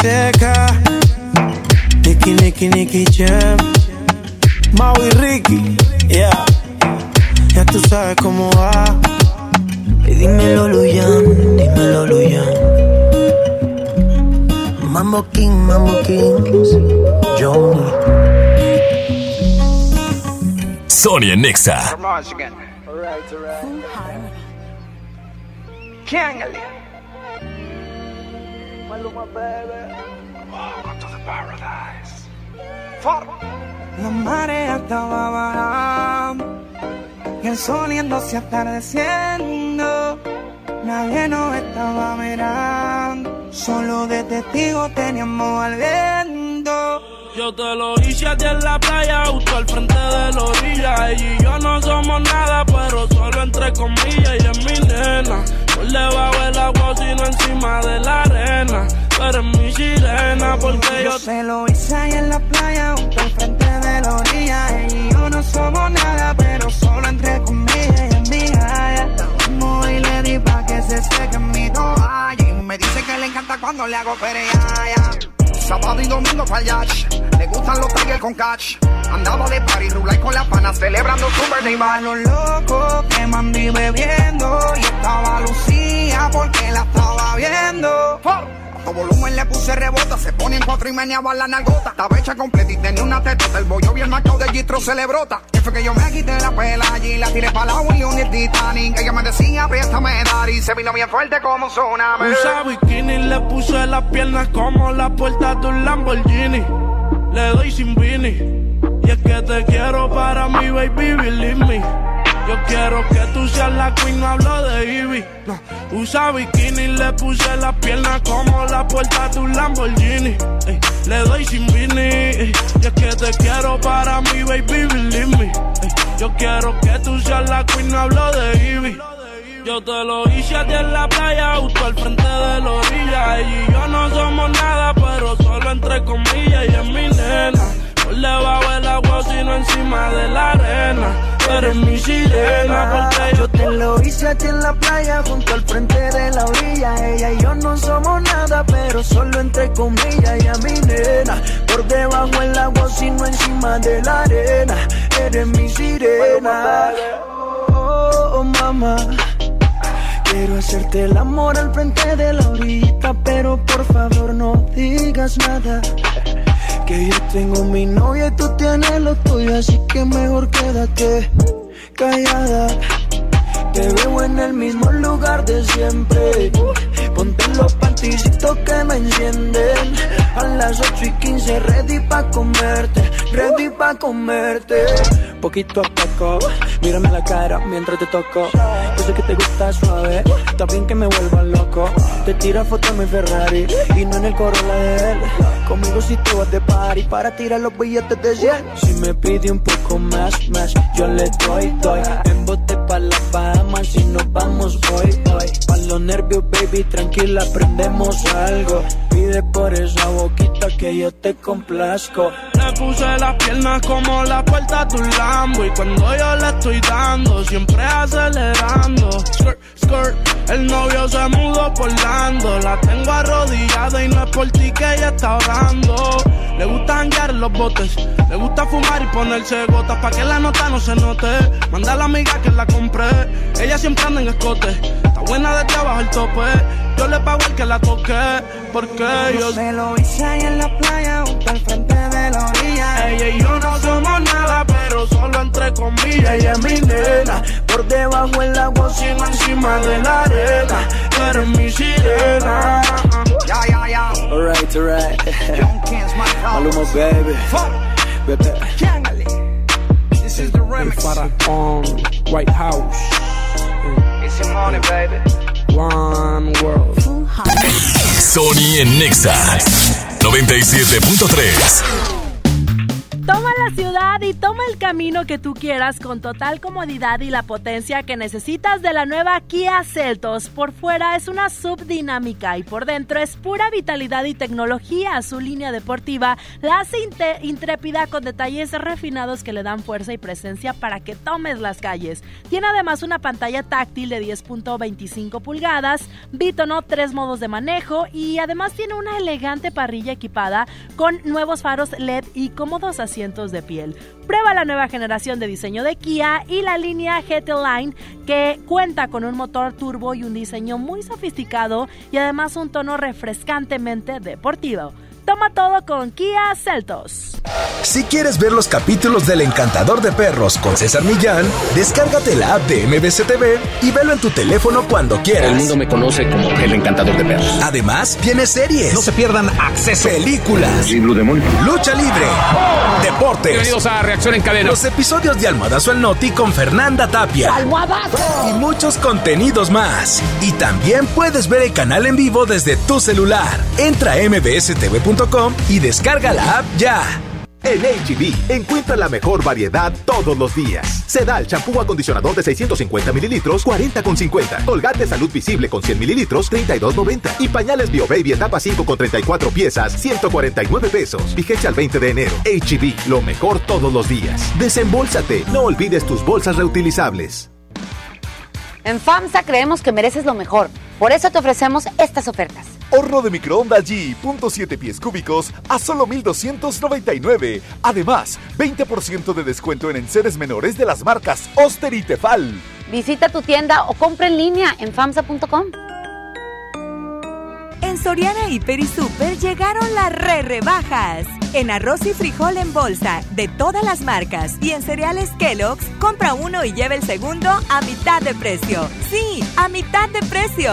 N.I.C.K. Nicky, Nicky, Nicky Jam. Mau y Ricky. Yeah. Ya tú sabes cómo va. Y dímelo, Luyan, dímelo, Luyan. Mambo King, Mambo Kings, Johnny. Sonia Nexa. La marea estaba bajando y el sol yéndose atardeciendo. Nadie nos estaba mirando, solo de testigo teníamos al viento. Yo te lo hice a ti en la playa, justo al frente de la orilla. Ella y yo no somos nada, pero solo entre comillas. Y es mi nena, debajo del agua, sino encima de la arena. Pero es mi sirena, porque yo Yo se lo hice ahí en la playa, justo al frente de la orilla. Ella y yo no somos nada, pero solo entre comillas. Ella es mi. Estamos y le di pa' que se seque mi toalla. Y me dice que le encanta cuando le hago pereaya. Sábado y domingo para. Gustan los tigres con catch. Andaba de party, rulay con la pana, celebrando su birthday los locos que mandí bebiendo. Y estaba Lucía porque la estaba viendo. A todo volumen le puse rebota, se pone en cuatro y meneaba la nalgota. Estaba hecha completa y tenía una tetota. El bollo bien marcado de Gistro se le brota. Y fue que yo me quité la pela allí, la tiré para la y el Titanic. Ella me decía, préstame dar y se vino bien fuerte como un tsunami. Usa bikini, le puse las piernas como la puerta de un Lamborghini. Le doy sin vini. Y es que te quiero para mi baby, believe me. Yo quiero que tú seas la queen, no hablo de Ivy. No, usa bikini, le puse las piernas como la puerta de un Lamborghini. le doy sin vini, y es que te quiero para mí, baby, believe me. yo quiero que tú seas la queen, no hablo de Ivy. Yo te lo hice a ti en la playa, justo al frente de la orilla. Ella y yo no somos nada, pero solo entre comillas, y es mi nena. Por debajo del agua, sino encima de la arena eres mi sirena. Porque yo te lo hice aquí en la playa, junto al frente de la orilla. Ella y yo no somos nada, pero solo entre comillas. Y a mi nena, por debajo del agua, sino encima de la arena. Eres mi sirena. Oh, oh, mamá. Quiero hacerte el amor al frente de la orilla, pero por favor no digas nada. Que yo tengo mi novia y tú tienes lo tuyo, así que mejor quédate callada. Te veo en el mismo lugar de siempre. Ponte los panticitos que me encienden. A las 8 y 15, ready pa' comerte, ready pa' comerte. Poquito a poco, mírame la cara mientras te toco. Yo sé que te gusta suave, también que me vuelva loco. Te tira foto en mi Ferrari y no en el Corolla de él. Conmigo si tú vas de party para tirar los billetes de 100. Si me pide un poco más, más, yo le doy, doy. En bote pa' la fama, si nos vamos hoy, hoy. Pa' los nervios, baby, tranquila, aprendemos algo. Pide por esa boquita que yo te complazco. Le puse las piernas como la puerta a tu Lambo. Y cuando yo le estoy dando, siempre acelerando. Skirt, skirt, el novio se mudó por Lando. La tengo arrodillada y no es por ti que ella está orando. Le gusta hangar los botes, le gusta fumar y ponerse gotas pa' que la nota no se note. Manda a la amiga que la compré, ella siempre anda en escote. Está buena desde abajo el tope, yo le pago el que la toque, porque yo... Me lo hice ahí en la playa, junto al frente la. Ella y yo no somos nada, pero solo entre comillas. Ella es mi nena, por debajo el agua, sino encima de la arena. Eres mi sirena. Ya, ya, ya. Alright, alright. (laughs) Maluma, baby. Baby. This is the remix. Para on White House. It's your money, baby. One world. Sony en Nexa 97.3. Toma la ciudad y toma el camino que tú quieras con total comodidad y la potencia que necesitas de la nueva Kia Celtos. Por fuera es una subdinámica y por dentro es pura vitalidad y tecnología. Su línea deportiva la hace intrépida con detalles refinados que le dan fuerza y presencia para que tomes las calles. Tiene además una pantalla táctil de 10.25 pulgadas, bitono, tres modos de manejo y además tiene una elegante parrilla equipada con nuevos faros LED y cómodos asientos de piel. Prueba la nueva generación de diseño de Kia y la línea GT Line que cuenta con un motor turbo y un diseño muy sofisticado y además un tono refrescantemente deportivo. Toma todo con Kia Celtos. Si quieres ver los capítulos del Encantador de Perros con César Millán, descárgate la app de MBC TV y velo en tu teléfono cuando quieras. El mundo me conoce como el Encantador de Perros. Además, tiene series. No se pierdan acceso. Películas. Lucha libre. Deportes. Bienvenidos a Reacción en Cadena. Los episodios de Almohadazo al Noti con Fernanda Tapia. ¡Almohadazo! Y muchos contenidos más. Y también puedes ver el canal en vivo desde tu celular. Entra a mbstv.com y descarga la app ya. En HB, encuentra la mejor variedad todos los días. Sedal, champú acondicionador de 650 mililitros, 40,50. Colgate Salud Visible con 100 mililitros, 32,90. Y pañales Bio Baby etapa 5 con 34 piezas, 149 pesos. Vigencia al 20 de enero. HB, lo mejor todos los días. Desembolsate, no olvides tus bolsas reutilizables. En FAMSA creemos que mereces lo mejor. Por eso te ofrecemos estas ofertas. Horno de microondas G, punto pies cúbicos a solo 1,299. Además, 20% de descuento en enseres menores de las marcas Oster y Tefal. Visita tu tienda o compra en línea en famsa.com. En Soriana Hiper y Super llegaron las re rebajas. En arroz y frijol en bolsa de todas las marcas y en cereales Kellogg's, compra uno y lleva el segundo a mitad de precio. Sí, a mitad de precio.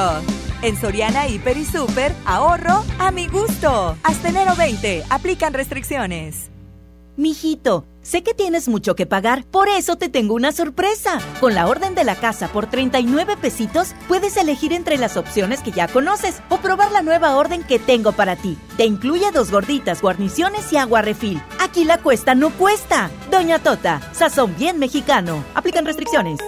En Soriana Hiper y Super, ahorro a mi gusto. Hasta enero 20, aplican restricciones. Mijito, Sé que tienes mucho que pagar, por eso te tengo una sorpresa. Con la orden de la casa por 39 pesitos, puedes elegir entre las opciones que ya conoces o probar la nueva orden que tengo para ti. Te incluye dos gorditas, guarniciones y agua refil. Aquí la cuesta no cuesta. Doña Tota, sazón bien mexicano. Aplican restricciones.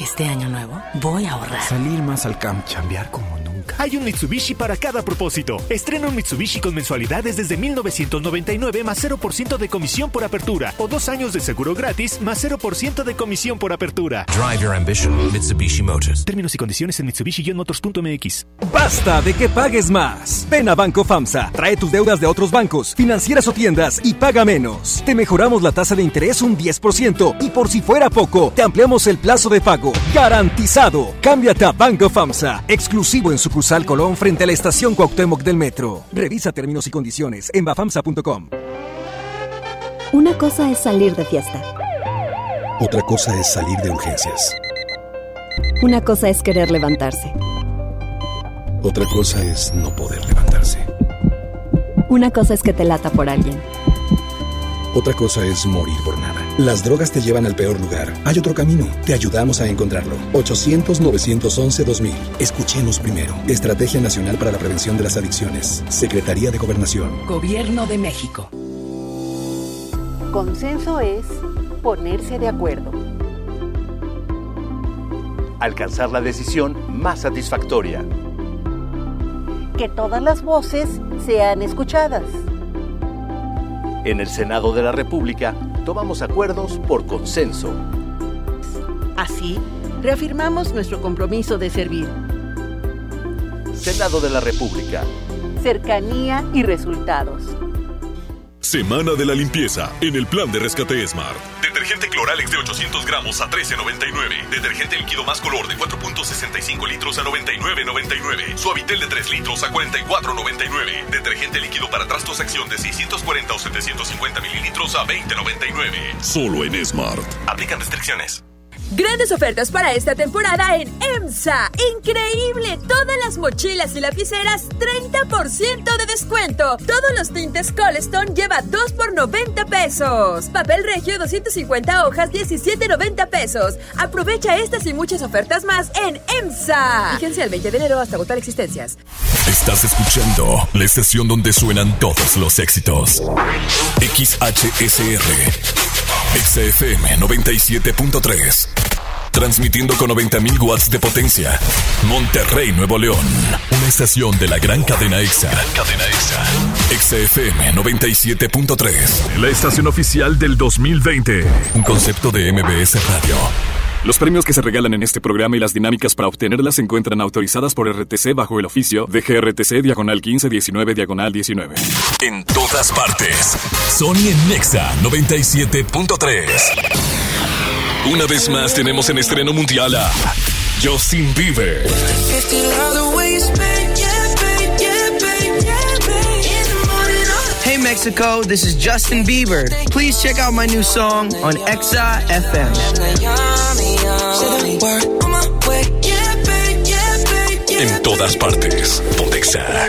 Este año nuevo voy a ahorrar. Salir más al camp, chambear como nunca. Hay un Mitsubishi para cada propósito. Estrena un Mitsubishi con mensualidades desde 1999 más 0% de comisión por apertura o dos años de seguro gratis más 0% de comisión por apertura. Drive your ambition, Mitsubishi Motors. Términos y condiciones en Mitsubishi-motors.mx. Basta de que pagues más. Ven a Banco FAMSA, trae tus deudas de otros bancos, financieras o tiendas y paga menos. Te mejoramos la tasa de interés un 10% y por si fuera poco, te ampliamos el plazo de pago. Garantizado. Cámbiate a Banco FAMSA, exclusivo en sucursal Colón frente a la estación Cuauhtémoc del Metro. Revisa términos y condiciones en bafamsa.com. Una cosa es salir de fiesta. Otra cosa es salir de urgencias. Una cosa es querer levantarse. Otra cosa es no poder levantarse. Una cosa es que te lata por alguien. Otra cosa es morir por nada. Las drogas te llevan al peor lugar. Hay otro camino. Te ayudamos a encontrarlo. 800-911-2000. Escuchemos primero. Estrategia Nacional para la Prevención de las Adicciones. Secretaría de Gobernación. Gobierno de México. Consenso es ponerse de acuerdo. Alcanzar la decisión más satisfactoria. Que todas las voces sean escuchadas. En el Senado de la República tomamos acuerdos por consenso. Así, reafirmamos nuestro compromiso de servir. Senado de la República. Cercanía y resultados. Semana de la limpieza en el plan de rescate Smart. Detergente Cloralex de 800 gramos a 13.99. Detergente líquido más color de 4.65 litros a 99.99. Suavitel de 3 litros a 44.99. Detergente líquido para trastos acción de 640 o 750 mililitros a 20.99. Solo en Smart. Aplican restricciones. Grandes ofertas para esta temporada en EMSA. Increíble. Todas las mochilas y lapiceras 30% de descuento. Todos los tintes Colestone lleva 2 por 90 pesos. Papel regio 250 hojas 17.90 pesos. Aprovecha estas y muchas ofertas más en EMSA. Fíjense el 20 de enero hasta agotar existencias. Estás escuchando la estación donde suenan todos los éxitos. XHSR. XFM 97.3. Transmitiendo con 90.000 watts de potencia. Monterrey, Nuevo León. Una estación de la gran cadena EXA. Cadena EXA. XFM 97.3. La estación oficial del 2020. Un concepto de MBS Radio. Los premios que se regalan en este programa y las dinámicas para obtenerlas se encuentran autorizadas por RTC bajo el oficio de GRTC Diagonal 1519 Diagonal 19. En todas partes. Sony en Nexa 97.3. Una vez más tenemos en estreno mundial a Justin Bieber. Hey Mexico, this is Justin Bieber. Please check out my new song on Exa FM. En todas partes. Pontexa.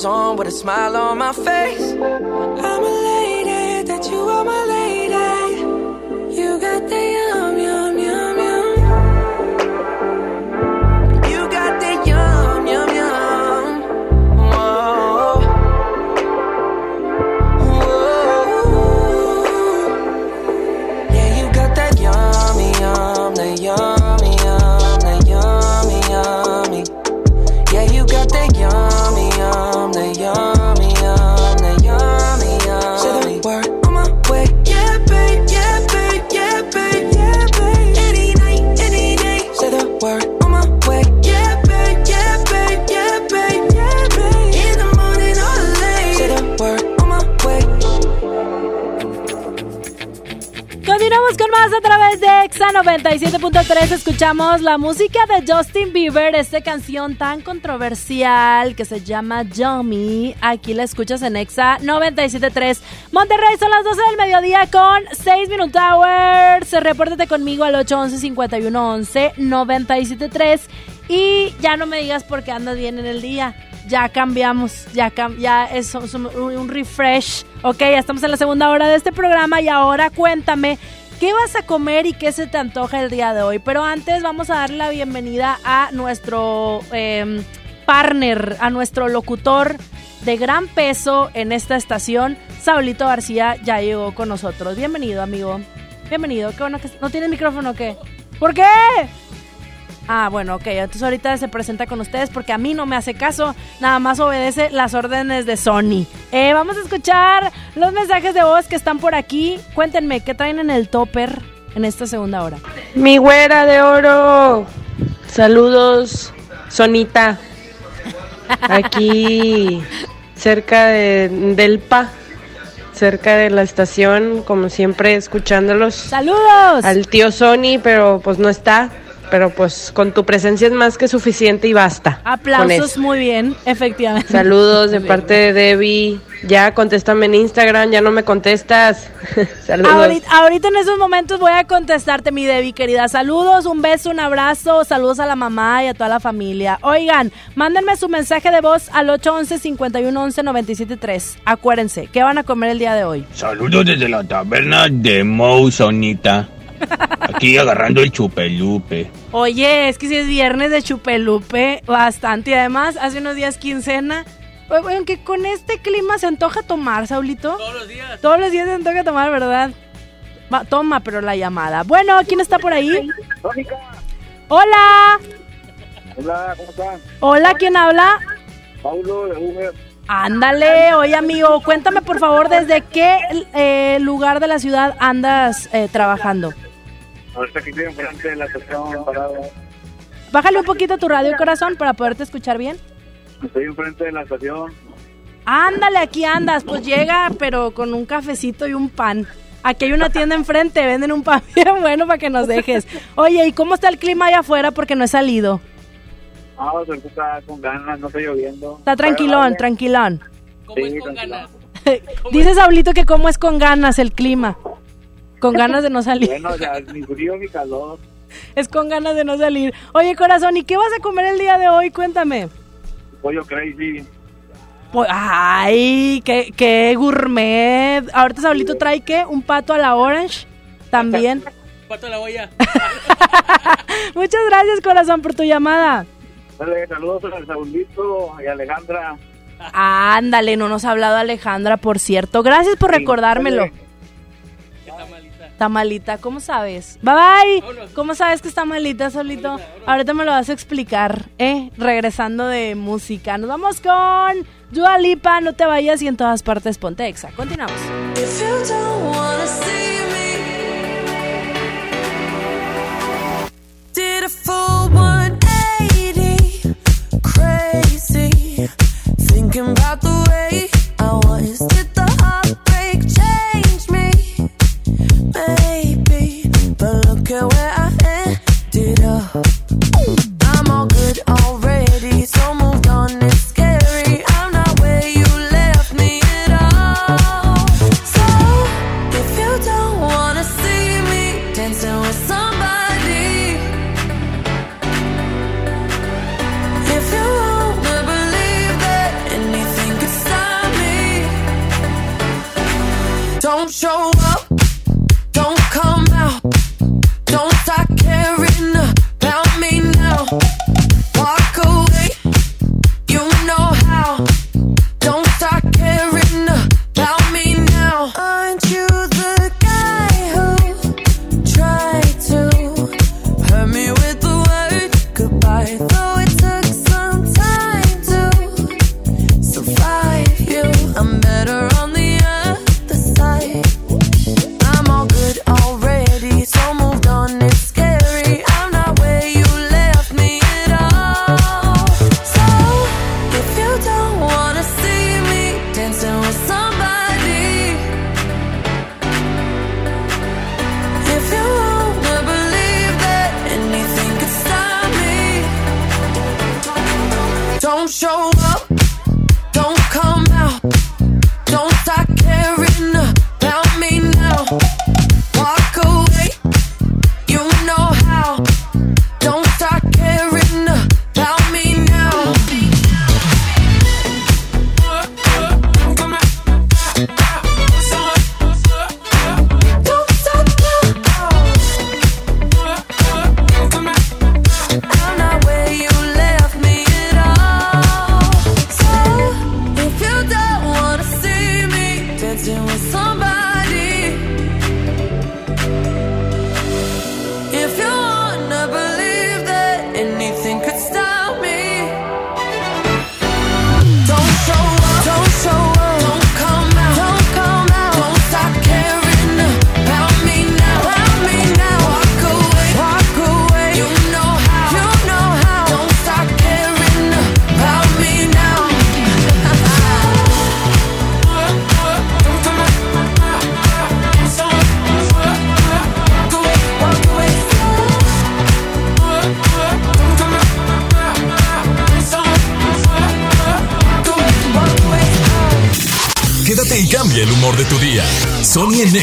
house on with a smile on my face. I'm elated that you are my lady. Exa 97.3. Escuchamos la música de Justin Bieber, esta canción tan controversial que se llama Yummy. Aquí la escuchas en Exa 97.3. Monterrey son las 12 del mediodía con 6 Minute Hours. Repórtate conmigo al 811 5111 973. Y ya no me digas por qué andas bien en el día. Ya cambiamos, ya, cam ya es, un refresh. Ok, ya estamos en la segunda hora de este programa y ahora cuéntame qué vas a comer y qué se te antoja el día de hoy. Pero antes vamos a darle la bienvenida a nuestro eh, partner, a nuestro locutor de gran peso en esta estación, Saulito García, ya llegó con nosotros. Bienvenido, amigo. Bienvenido. Qué bueno que no tienes micrófono, o ¿qué? ¿Por qué? Ah, bueno, ok. Entonces ahorita se presenta con ustedes porque a mí no me hace caso. Nada más obedece las órdenes de Sony. Eh, vamos a escuchar los mensajes de voz que están por aquí. Cuéntenme, ¿qué traen en el topper en esta segunda hora? Mi güera de oro. Saludos, Sonita. Aquí cerca de, del PA. Cerca de la estación, como siempre, escuchándolos. ¡Saludos! Al tío Sony, pero pues no está. Pero pues con tu presencia es más que suficiente y basta. Aplausos, muy bien, efectivamente. Saludos (laughs) de parte de Debbie. Ya contéstame en Instagram, ya no me contestas. (laughs) Saludos. Ahorita, ahorita en esos momentos voy a contestarte, mi Debbie, querida. Saludos, un beso, un abrazo, saludos a la mamá y a toda la familia. Oigan, mándenme su mensaje de voz al 811-511-973. Acuérdense, ¿qué van a comer el día de hoy? Saludos desde la taberna de Mou Sonita. Aquí agarrando el chupelupe. Oye, es que si es viernes de chupelupe, bastante. Y además, hace unos días quincena. Pues, Bueno, que con este clima se antoja tomar, Saulito. Todos los días. Todos los días se antoja tomar, ¿verdad? Va, toma, pero la llamada. Bueno, ¿quién está por ahí? Hola. Hola, ¿cómo están? Hola, ¿quién habla? Paulo de Uber. Ándale, oye amigo, cuéntame por favor desde qué eh, lugar de la ciudad andas eh, trabajando. Ahorita que estoy enfrente de la estación. Bájale un poquito tu radio corazón para poderte escuchar bien. Estoy enfrente de la estación. Ándale, aquí andas, pues llega, pero con un cafecito y un pan. Aquí hay una tienda enfrente, venden un pan (laughs) bien bueno para que nos dejes. Oye, ¿y cómo está el clima allá afuera? Porque no he salido. Ah, pues ahorita está con ganas, no está lloviendo. Está tranquilón, tranquilón. Sí, con ganas? (laughs) Dice Saulito que cómo es con ganas el clima. Con ganas de no salir. Bueno, ya, ni frío ni calor. Es con ganas de no salir. Oye, corazón, ¿y qué vas a comer el día de hoy? Cuéntame. Pollo crazy. Po- Ay, qué, qué gourmet. Ahorita Saulito trae qué? Un pato a la orange. También. (laughs) Pato a la olla. (laughs) Muchas gracias, corazón, por tu llamada. Dale, saludos al Saulito y a Alejandra. Ándale, no nos ha hablado Alejandra, por cierto. Gracias por recordármelo. Está malita, ¿cómo sabes? Bye bye. ¿Cómo sabes que está malita solito? Ahorita me lo vas a explicar, ¿eh? Regresando de música. Nos vamos con Dua Lipa, no te vayas y en todas partes ponte exa. Continuamos. Did a full 180, crazy. Thinking about the way I was. Don't show up,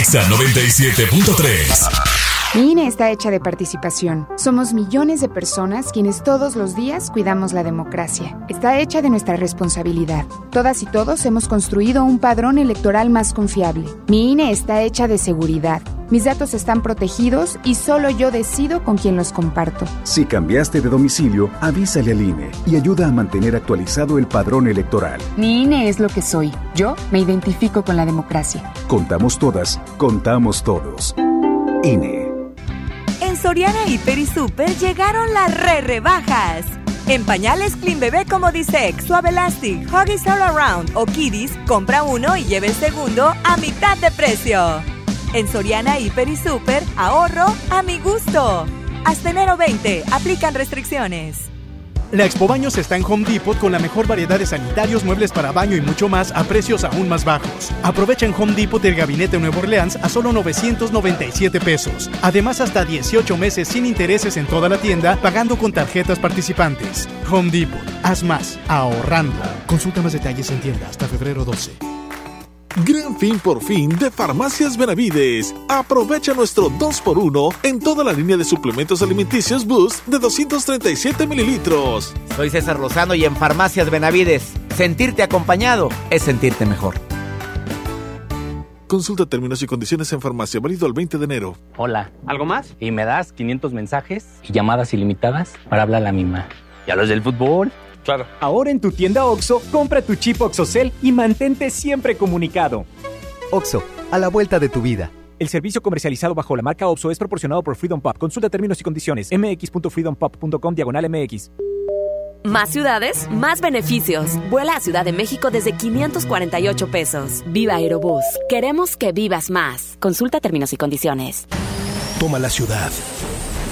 Sony en Nexa 97.3. Mi INE está hecha de participación. Somos millones de personas quienes todos los días cuidamos la democracia. Está hecha de nuestra responsabilidad. Todas y todos hemos construido un padrón electoral más confiable. Mi INE está hecha de seguridad. Mis datos están protegidos y solo yo decido con quién los comparto. Si cambiaste de domicilio, avísale al INE y ayuda a mantener actualizado el padrón electoral. Mi INE es lo que soy. Yo me identifico con la democracia. Contamos todas, contamos todos. INE. En Soriana Hiper y Super llegaron las re rebajas. En pañales Clean Bebé como Disex, Suave Elastic, Huggies All Around o Kiddies, compra uno y lleve el segundo a mitad de precio. En Soriana Hiper y Super, ahorro a mi gusto. Hasta enero 20, aplican restricciones. La Expo Baños está en Home Depot con la mejor variedad de sanitarios, muebles para baño y mucho más a precios aún más bajos. Aprovecha en Home Depot el gabinete Nuevo Orleans a solo 997 pesos. Además, hasta 18 meses sin intereses en toda la tienda, pagando con tarjetas participantes. Home Depot, haz más, ahorrando. Consulta más detalles en tienda hasta febrero 12. Gran fin por fin de Farmacias Benavides. Aprovecha nuestro 2x1 en toda la línea de suplementos alimenticios Boost de 237 mililitros. Soy César Lozano y en Farmacias Benavides, sentirte acompañado es sentirte mejor. Consulta términos y condiciones en farmacia, válido al 20 de enero. Hola, ¿algo más? Y me das 500 mensajes y llamadas ilimitadas para hablar a la misma. ¿Y a los del fútbol? Claro. Ahora en tu tienda OXO, compra tu chip OXOCEL y mantente siempre comunicado. OXO, a la vuelta de tu vida. El servicio comercializado bajo la marca OPSO es proporcionado por Freedom Pop. Consulta términos y condiciones. mx.freedompop.com diagonal mx. Más ciudades, más beneficios. Vuela a Ciudad de México desde 548 pesos. Viva Aerobús. Queremos que vivas más. Consulta términos y condiciones. Toma la ciudad.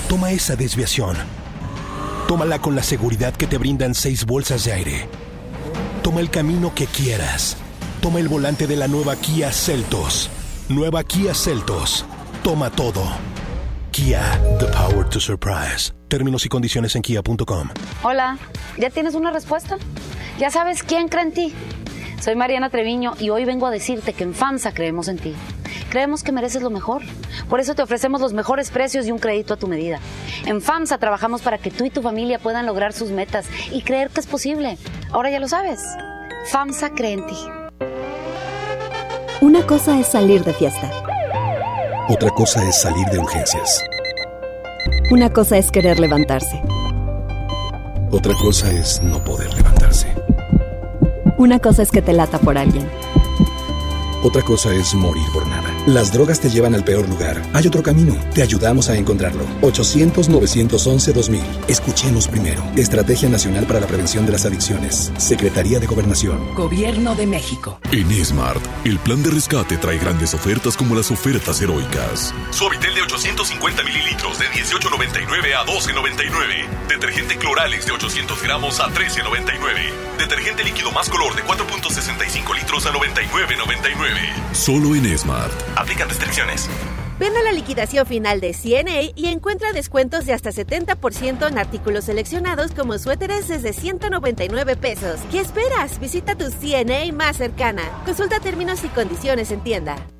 Toma esa desviación. Tómala con la seguridad que te brindan seis bolsas de aire. Toma el camino que quieras. Toma el volante de la nueva Kia Celtos. Nueva Kia Celtos. Toma todo. Kia, the power to surprise. Términos y condiciones en kia.com. Hola, ¿ya tienes una respuesta? ¿Ya sabes quién cree en ti? Soy Mariana Treviño y hoy vengo a decirte que en FAMSA creemos en ti. Creemos que mereces lo mejor. Por eso te ofrecemos los mejores precios y un crédito a tu medida. En FAMSA trabajamos para que tú y tu familia puedan lograr sus metas y creer que es posible. Ahora ya lo sabes. FAMSA cree en ti. Una cosa es salir de fiesta. Otra cosa es salir de urgencias. Una cosa es querer levantarse. Otra cosa es no poder levantarse. Una cosa es que te lata por alguien. Otra cosa es morir por nada. Las drogas te llevan al peor lugar. Hay otro camino. Te ayudamos a encontrarlo. 800-911-2000. Escuchemos primero. Estrategia Nacional para la Prevención de las Adicciones. Secretaría de Gobernación. Gobierno de México. En Smart, el plan de rescate trae grandes ofertas como las ofertas heroicas. Suavitel de 850 mililitros de 18.99 a 12.99. Detergente Cloralex de 800 gramos a 13.99. Detergente líquido más color de 4.65 litros a 99.99. Solo en Smart. Aplican restricciones. Ven a la liquidación final de CNA y encuentra descuentos de hasta 70% en artículos seleccionados como suéteres desde 199 pesos. ¿Qué esperas? Visita tu CNA más cercana. Consulta términos y condiciones en tienda.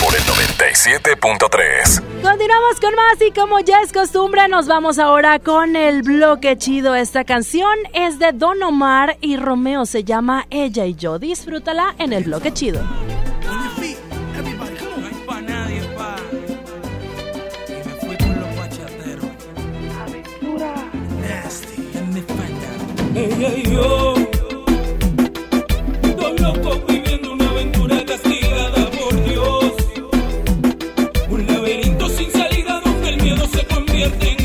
por el 97.3. Continuamos con más y como ya es costumbre, nos vamos ahora con el bloque chido. Esta canción es de Don Omar y Romeo, se llama Ella y yo. Disfrútala en el bloque chido. Ella y yo, convierte en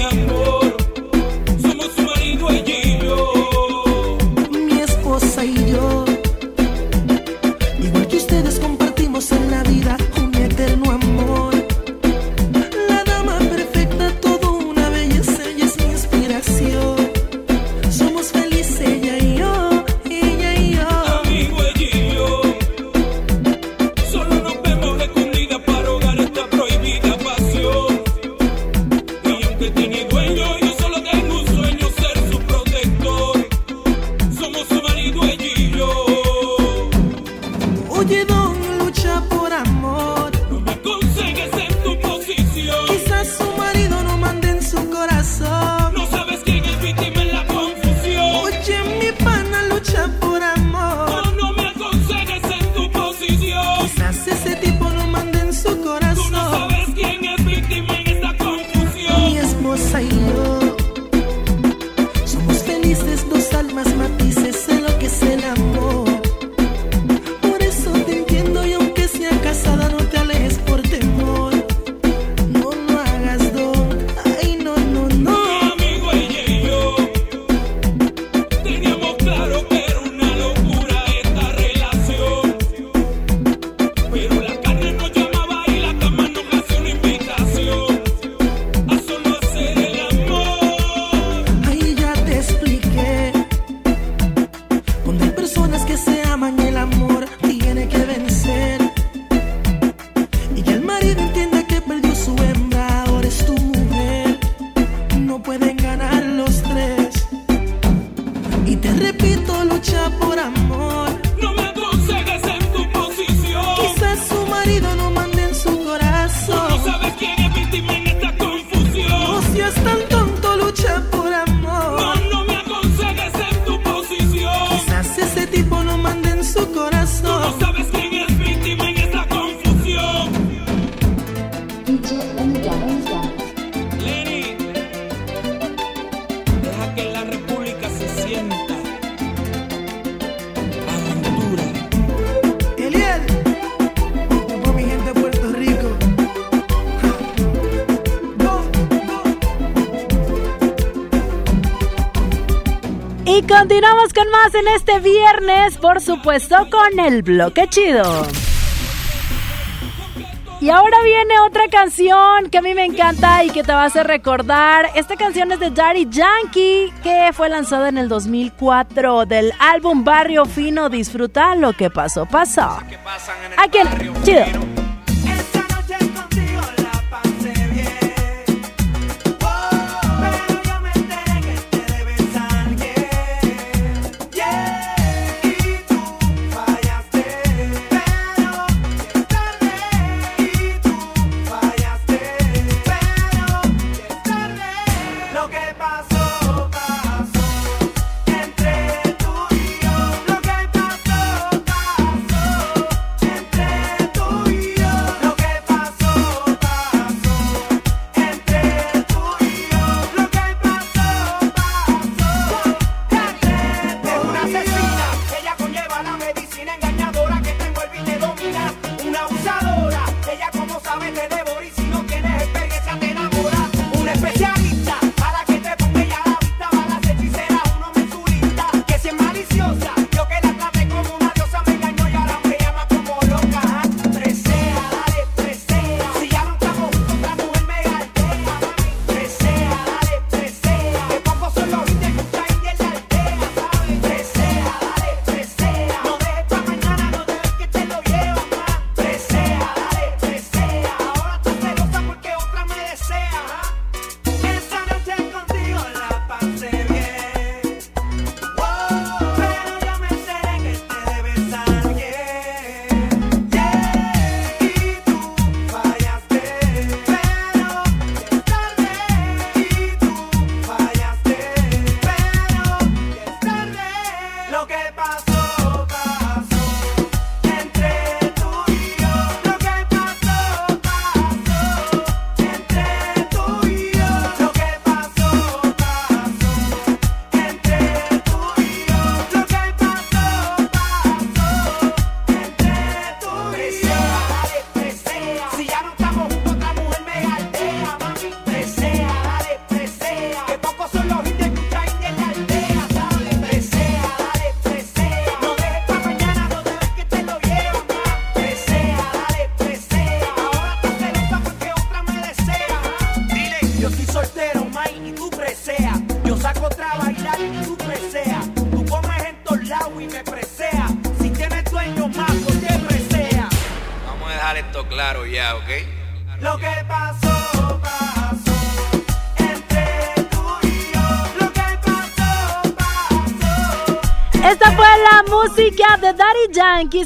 más en este viernes, por supuesto, con el bloque chido. Y ahora viene otra canción que a mí me encanta y que te va a hacer recordar. Esta canción es de Daddy Yankee, que fue lanzada en el 2004 del álbum Barrio Fino. Disfruta lo que pasó, pasó. Aquí en Chido.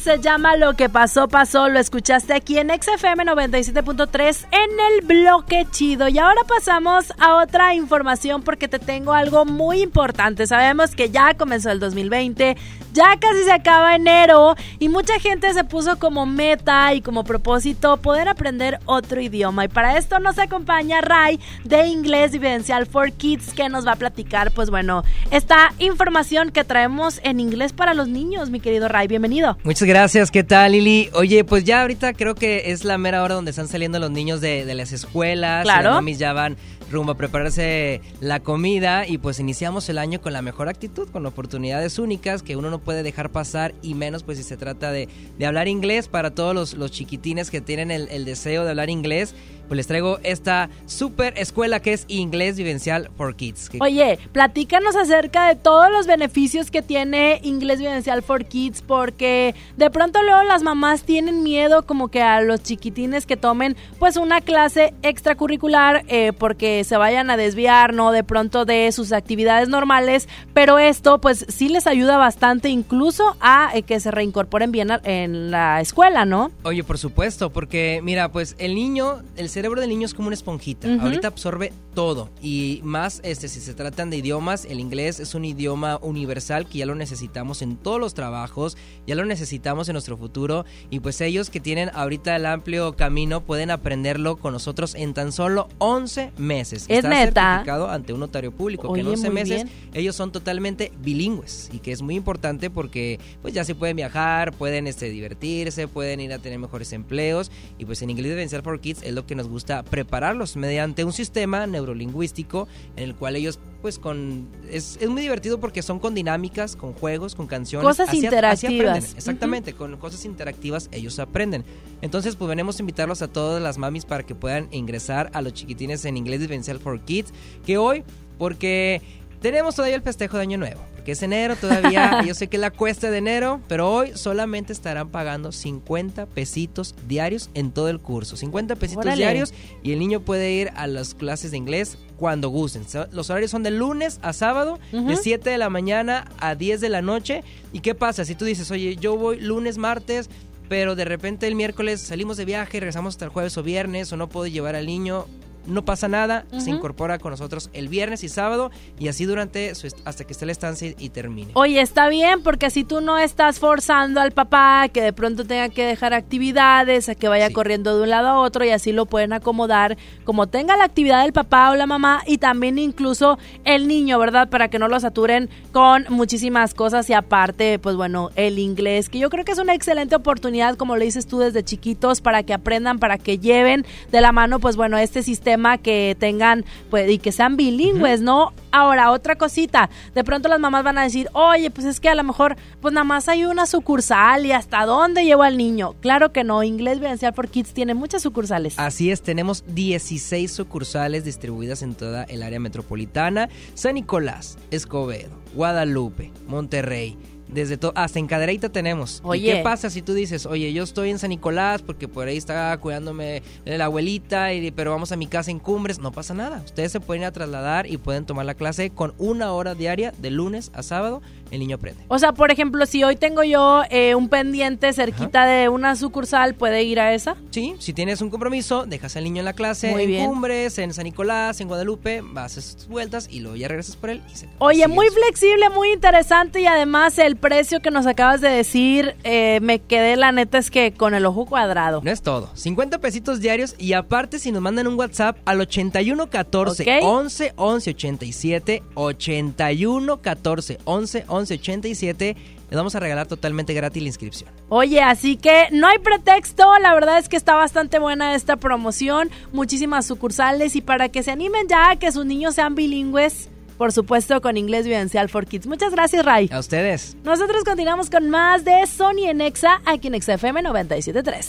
Se llama Lo que pasó, pasó. Lo escuchaste aquí en XFM 97.3 en el bloque chido. Y ahora pasamos a otra información porque te tengo algo muy importante. Sabemos que ya comenzó el 2020, ya casi se acaba enero y mucha gente se puso como meta y como propósito poder aprender otro idioma. Y para esto nos acompaña Ray de Inglés Vivencial for Kids que nos va a platicar, pues bueno, esta información que traemos en inglés para los niños, mi querido Ray. Bienvenido. Muchas gracias, ¿qué tal Lili? Oye, pues ya ahorita creo que es la mera hora donde están saliendo los niños de, de las escuelas. Claro. Las mamis ya van rumbo a prepararse la comida y pues iniciamos el año con la mejor actitud, con oportunidades únicas que uno no puede dejar pasar y menos pues si se trata de, de hablar inglés para todos los, los chiquitines que tienen el, el deseo de hablar inglés. Pues les traigo esta super escuela que es Inglés Vivencial for Kids. Oye, platícanos acerca de todos los beneficios que tiene Inglés Vivencial for Kids, porque de pronto luego las mamás tienen miedo como que a los chiquitines que tomen pues una clase extracurricular eh, porque se vayan a desviar, ¿no? De pronto de sus actividades normales, pero esto pues sí les ayuda bastante incluso a eh, que se reincorporen bien a- en la escuela, ¿no? Oye, por supuesto, porque mira, pues el niño, el cerebro del niño es como una esponjita. Ujú. Ahorita absorbe todo y más este si se tratan de idiomas, el inglés es un idioma universal que ya lo necesitamos en todos los trabajos, ya lo necesitamos en nuestro futuro y pues ellos que tienen ahorita el amplio camino pueden aprenderlo con nosotros en tan solo 11 meses. ¿Es Está neta? certificado ante un notario público que en Oye, 11 muy meses bien. ellos son totalmente bilingües y que es muy importante porque pues ya se pueden viajar, pueden este, divertirse, pueden ir a tener mejores empleos y pues en Inglés Vivencial for Kids es lo que nos nos gusta prepararlos mediante un sistema neurolingüístico en el cual ellos pues con es, es muy divertido porque son con dinámicas, con juegos, con canciones, Cosas Así- así interactivas. exactamente, con cosas interactivas ellos aprenden. Entonces, pues venimos a invitarlos a todas las mamis para que puedan ingresar a los chiquitines en inglés diferencial for kids, que hoy porque tenemos todavía el festejo de Año Nuevo, porque es enero todavía, (laughs) yo sé que es la cuesta de enero, pero hoy solamente estarán pagando 50 pesitos diarios en todo el curso, 50 pesitos Órale. diarios y el niño puede ir a las clases de inglés cuando gusten. Los horarios son de lunes a sábado, de Ujú. 7 de la mañana a 10 de la noche. ¿Y qué pasa? Si tú dices, oye, yo voy lunes, martes, pero de repente el miércoles salimos de viaje, regresamos hasta el jueves o viernes, o no puedo llevar al niño, no pasa nada, se incorpora con nosotros el viernes y sábado, y así durante su hasta que esté la estancia y termine. Oye, está bien porque si tú no estás forzando al papá que de pronto tenga que dejar actividades, a que vaya corriendo de un lado a otro y así lo pueden acomodar como tenga la actividad del papá o la mamá y también incluso el niño, ¿verdad? Para que no lo saturen con muchísimas cosas y aparte, pues bueno, el inglés, que yo creo que es una excelente oportunidad, como le dices tú desde chiquitos, para que aprendan, para que lleven de la mano, pues bueno, este sistema que tengan, pues, y que sean bilingües, ¿no? Ahora, otra cosita, de pronto las mamás van a decir, oye, pues es que a lo mejor, pues nada más hay una sucursal y hasta dónde llevo al niño. Claro que no, Inglés Vivencial for Kids tiene muchas sucursales. Así es, tenemos 16 sucursales distribuidas en toda el área metropolitana, San Nicolás, Escobedo, Guadalupe, Monterrey. Desde to- hasta en Cadereyta tenemos. ¿Y Oye. qué pasa si tú dices, oye, yo estoy en San Nicolás porque por ahí está cuidándome la abuelita, y, pero vamos a mi casa en Cumbres? No pasa nada. Ustedes se pueden ir a trasladar y pueden tomar la clase con una hora diaria de lunes a sábado. El niño aprende. O sea, por ejemplo, si hoy tengo yo eh, un pendiente cerquita de una sucursal, ¿puede ir a esa? Sí, si tienes un compromiso, dejas al niño en la clase Muy en bien. Cumbres, en San Nicolás, en Guadalupe, vas a tus vueltas y luego ya regresas por él y se Oye, muy flexible, muy interesante y además el precio que nos acabas de decir, eh, me quedé la neta es que con el ojo cuadrado. No es todo. 50 pesitos diarios y aparte si nos mandan un WhatsApp al 81 14 Ok. 11 11 87 81 14 11 11 87 les vamos a regalar totalmente gratis la inscripción. Oye, así que no hay pretexto, la verdad es que está bastante buena esta promoción, muchísimas sucursales y para que se animen ya a que sus niños sean bilingües, por supuesto con Inglés Vivencial for Kids. Muchas gracias, Ray. A ustedes. Nosotros continuamos con más de Sony en Exa, aquí en XFM 97.3.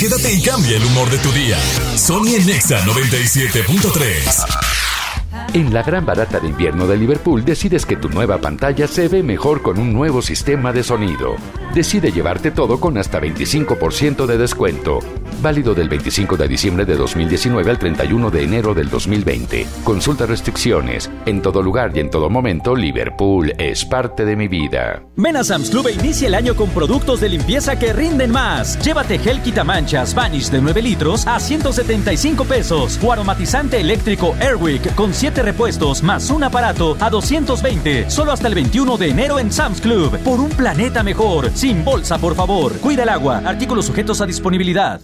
Quédate y cambia el humor de tu día. Sony en Nexa 97.3. En la gran barata de invierno de Liverpool decides que tu nueva pantalla se ve mejor con un nuevo sistema de sonido. Decide llevarte todo con hasta 25% de descuento. Válido del 25 de diciembre de 2019 al 31 de enero del 2020. Consulta restricciones. En todo lugar y en todo momento, Liverpool es parte de mi vida. Ven a Sam's Club e inicia el año con productos de limpieza que rinden más. Llévate gel quitamanchas Vanish de 9 litros a 175 pesos o aromatizante eléctrico Airwick con 7 repuestos más un aparato a 220. Solo hasta el 21 de enero en Sam's Club. Por un planeta mejor. Sin bolsa, por favor. Cuida el agua. Artículos sujetos a disponibilidad.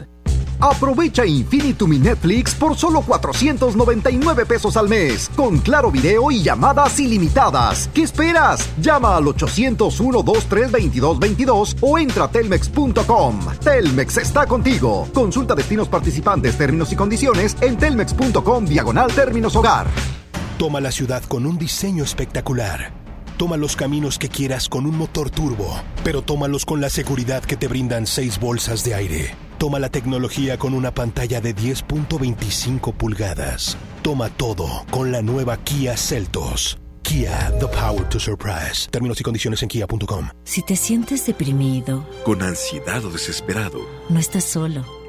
Aprovecha Infinitum y Netflix por solo 499 pesos al mes, con claro video y llamadas ilimitadas. ¿Qué esperas? Llama al 801-232222 o entra a telmex.com. Telmex está contigo. Consulta destinos participantes, términos y condiciones en telmex.com diagonal términos hogar. Toma la ciudad con un diseño espectacular. Toma los caminos que quieras con un motor turbo, pero tómalos con la seguridad que te brindan seis bolsas de aire. Toma la tecnología con una pantalla de 10.25 pulgadas. Toma todo con la nueva Kia Celtos. Kia, the power to surprise. Términos y condiciones en kia.com. Si te sientes deprimido, Con ansiedad o desesperado, no estás solo.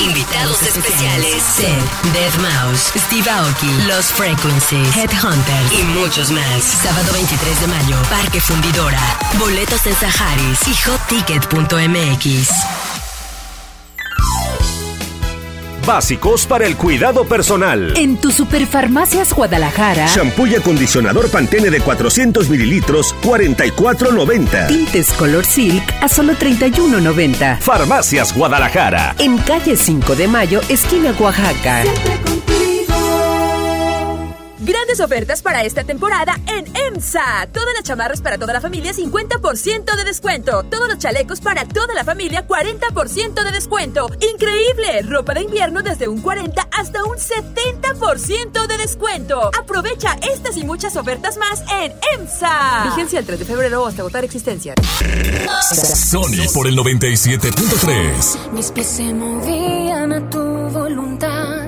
Invitados especiales: Seth, Dead Mouse, Steve Aoki, Los Frequencies, Headhunters y muchos más. Sábado 23 de mayo, Parque Fundidora. Boletos en Saharis y hotticket.mx. básicos para el cuidado personal. En tu Superfarmacias Guadalajara. Shampoo y acondicionador Pantene de 400 mililitros, 44.90. Tintes Color Silk a solo 31.90. Farmacias Guadalajara. En calle 5 de Mayo, esquina Oaxaca. Grandes ofertas para esta temporada en EMSA. Todas las chamarras para toda la familia 50% de descuento. Todos los chalecos para toda la familia 40% de descuento. Increíble. Ropa de invierno desde un 40 hasta un 70% de descuento. Aprovecha estas y muchas ofertas más en EMSA. Vigencia el 3 de febrero hasta agotar existencia. Sony por el 97.3. Mis pies se movían a tu voluntad.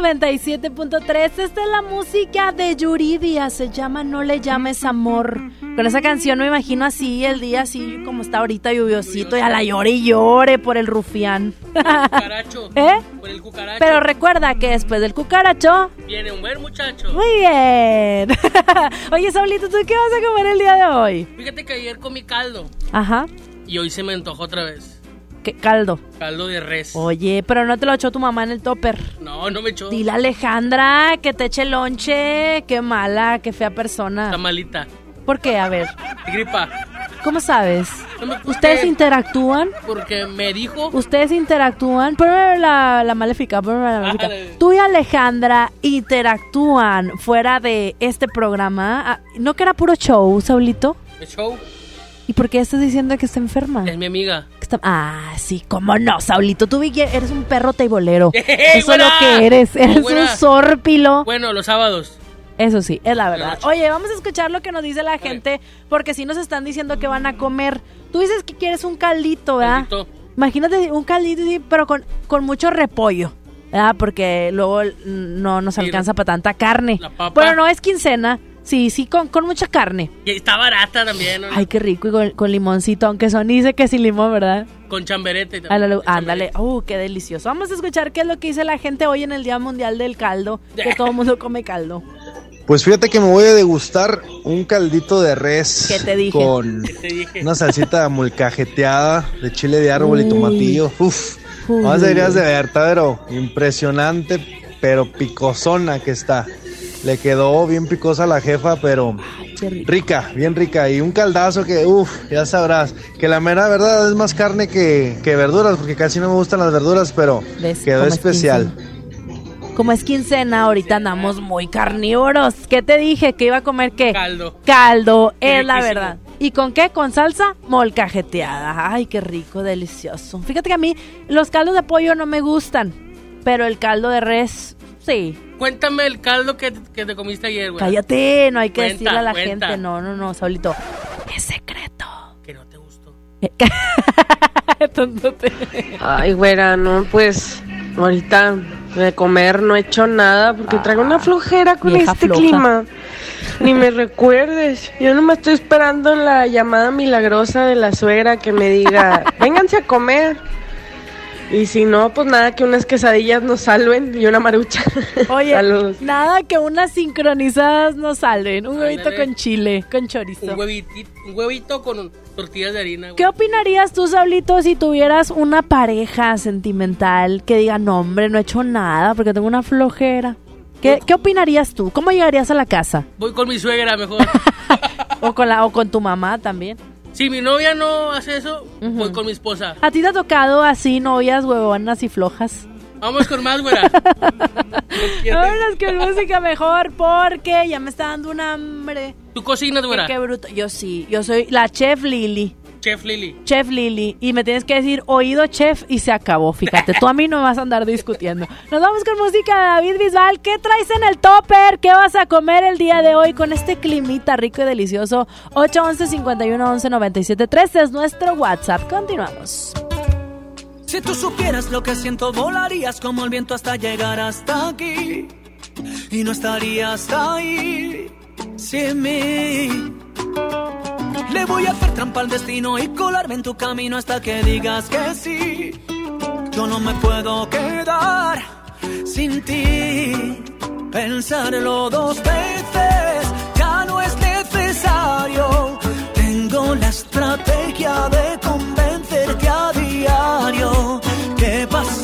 97.3. Esta es la música de Yuridia. Se llama No le llames amor. Con esa canción me imagino así, el día así como está ahorita lluviosito. Y a la llore y llore por el rufián. Cucaracho. (laughs) ¿Eh? Por el cucaracho. Pero recuerda que después del cucaracho. Viene un buen muchacho. Muy bien. (laughs) Oye, Saulito, ¿tú qué vas a comer el día de hoy? Fíjate que ayer comí caldo Ajá. y hoy se me antojó otra vez. ¿Qué caldo? Caldo de res. Oye, pero no te lo echó tu mamá en el topper. No, no me echó. Dile a Alejandra que te eche lonche. Qué mala, qué fea persona. Está malita. ¿Por qué? A ver, Gripa. ¿cómo sabes? No ¿Ustedes interactúan? Porque me dijo. ¿Ustedes interactúan? Ponme la, la maléfica, ponme la maléfica. Ájale. Tú y Alejandra interactúan fuera de este programa. Ah, ¿No que era puro show, Saulito? El show ¿Y por qué estás diciendo que está enferma? es mi amiga. Está- Ah, sí, cómo no, Saulito. Tú eres un perro teibolero. (laughs) ¡Eh, Eso es lo que eres. Eres un zorpilo. Bueno, los sábados. Eso sí, es la verdad. Oye, vamos a escuchar lo que nos dice la gente, porque sí nos están diciendo que van a comer. Tú dices que quieres un caldito, ¿verdad? Caldito. Imagínate un caldito, pero con, con mucho repollo. ¿verdad? Porque luego mm, no nos alcanza para tanta carne. La papa. Bueno, no es quincena. Sí, sí, con, con mucha carne. Y está barata también, ¿no? Ay, qué rico. Y con, con limoncito, aunque son dice que sin limón, ¿verdad? Con chamberete. también. Ándale, ándale. Uh, qué delicioso. Vamos a escuchar qué es lo que dice la gente hoy en el Día Mundial del Caldo. Que todo el mundo come caldo. Pues fíjate que me voy a degustar un caldito de res ¿Qué te dije? con (laughs) ¿Qué te dije? una salsita molcajeteada de chile de árbol y tomatillo. Uf, Uy. más deberías de ver, pero impresionante, pero picosona que está. Le quedó bien picosa a la jefa, pero rica, bien rica. Y un caldazo que, uff, ya sabrás, que la mera verdad es más carne que, que verduras, porque casi no me gustan las verduras, pero ¿Ves? quedó Como es especial. Como es quincena, ahorita andamos muy carnívoros. ¿Qué te dije? ¿Que iba a comer qué? Caldo. Caldo, es la Riquísimo. verdad. ¿Y con qué? Con salsa molcajeteada. Ay, qué rico, delicioso. Fíjate que a mí los caldos de pollo no me gustan, pero el caldo de res, sí. Cuéntame el caldo que, que te comiste ayer, güey. Cállate, no hay que Cuenta, decirle a la cuenta. gente. No, no, no, Saulito. Es secreto. Que no te gustó. (laughs) Tontote. Ay, güera, no, pues ahorita de comer no he hecho nada porque traigo una flojera con este floja. clima. Ni me recuerdes. Yo no me estoy esperando la llamada milagrosa de la suegra que me diga, (laughs) vénganse a comer. Y si no, pues nada, que unas quesadillas nos salven y una marucha. (laughs) Oye, Saludos. nada que unas sincronizadas no salen. Un huevito Ándale. con chile, con chorizo. Un huevito, un huevito con tortillas de harina, güey. ¿Qué opinarías tú, Saulito, si tuvieras una pareja sentimental que diga, no, hombre, no he hecho nada porque tengo una flojera? ¿Qué, qué opinarías tú? ¿Cómo llegarías a la casa? Voy con mi suegra mejor. (laughs) O con, la, o con tu mamá también. Si mi novia no hace eso, voy con mi esposa. ¿A ti te ha tocado así novias huevonas y flojas? Vamos con más, güera. (laughs) Vámonos con música mejor porque ya me está dando un hambre. ¿Tú cocinas, Qué, güera? qué bruto. Yo sí, yo soy la chef Lili. Chef Lili. Chef Lili. Y me tienes que decir oído chef y se acabó. Fíjate, tú a mí no me vas a andar discutiendo. Nos vamos con música de David Bisbal. ¿Qué traes en el topper? ¿Qué vas a comer el día de hoy con este climita rico y delicioso? 811 51 11 97 13 es nuestro WhatsApp. Continuamos. Si tú supieras lo que siento, volarías como el viento hasta llegar hasta aquí. Y no estarías ahí sin mí. Le voy a hacer trampa al destino y colarme en tu camino hasta que digas que sí. Yo no me puedo quedar sin ti. Pensarlo dos veces ya no es necesario. Tengo la estrategia de convencerte a diario. Que pasen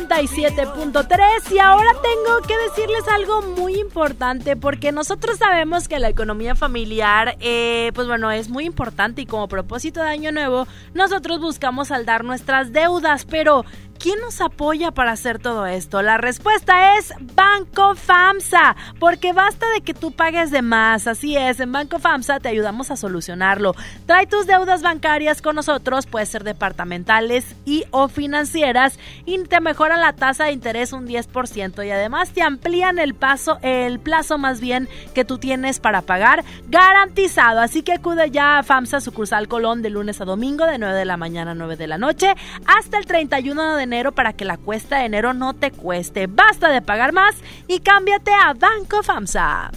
97.3 y ahora tengo que decirles algo muy importante porque nosotros sabemos que la economía familiar, eh, pues bueno, es muy importante y como propósito de año nuevo, nosotros buscamos saldar nuestras deudas, pero ¿Quién nos apoya para hacer todo esto? La respuesta es Banco FAMSA, porque basta de que tú pagues de más. Así es, en Banco FAMSA te ayudamos a solucionarlo. Trae tus deudas bancarias con nosotros, puede ser departamentales y o financieras, y te mejoran la tasa de interés un 10% y además te amplían el paso, el plazo más bien que tú tienes para pagar, garantizado. Así que acude ya a FAMSA sucursal Colón de lunes a domingo de 9 de la mañana a 9 de la noche hasta el 31 de enero para que la cuesta de enero no te cueste. Basta de pagar más y cámbiate a Banco FAMSA.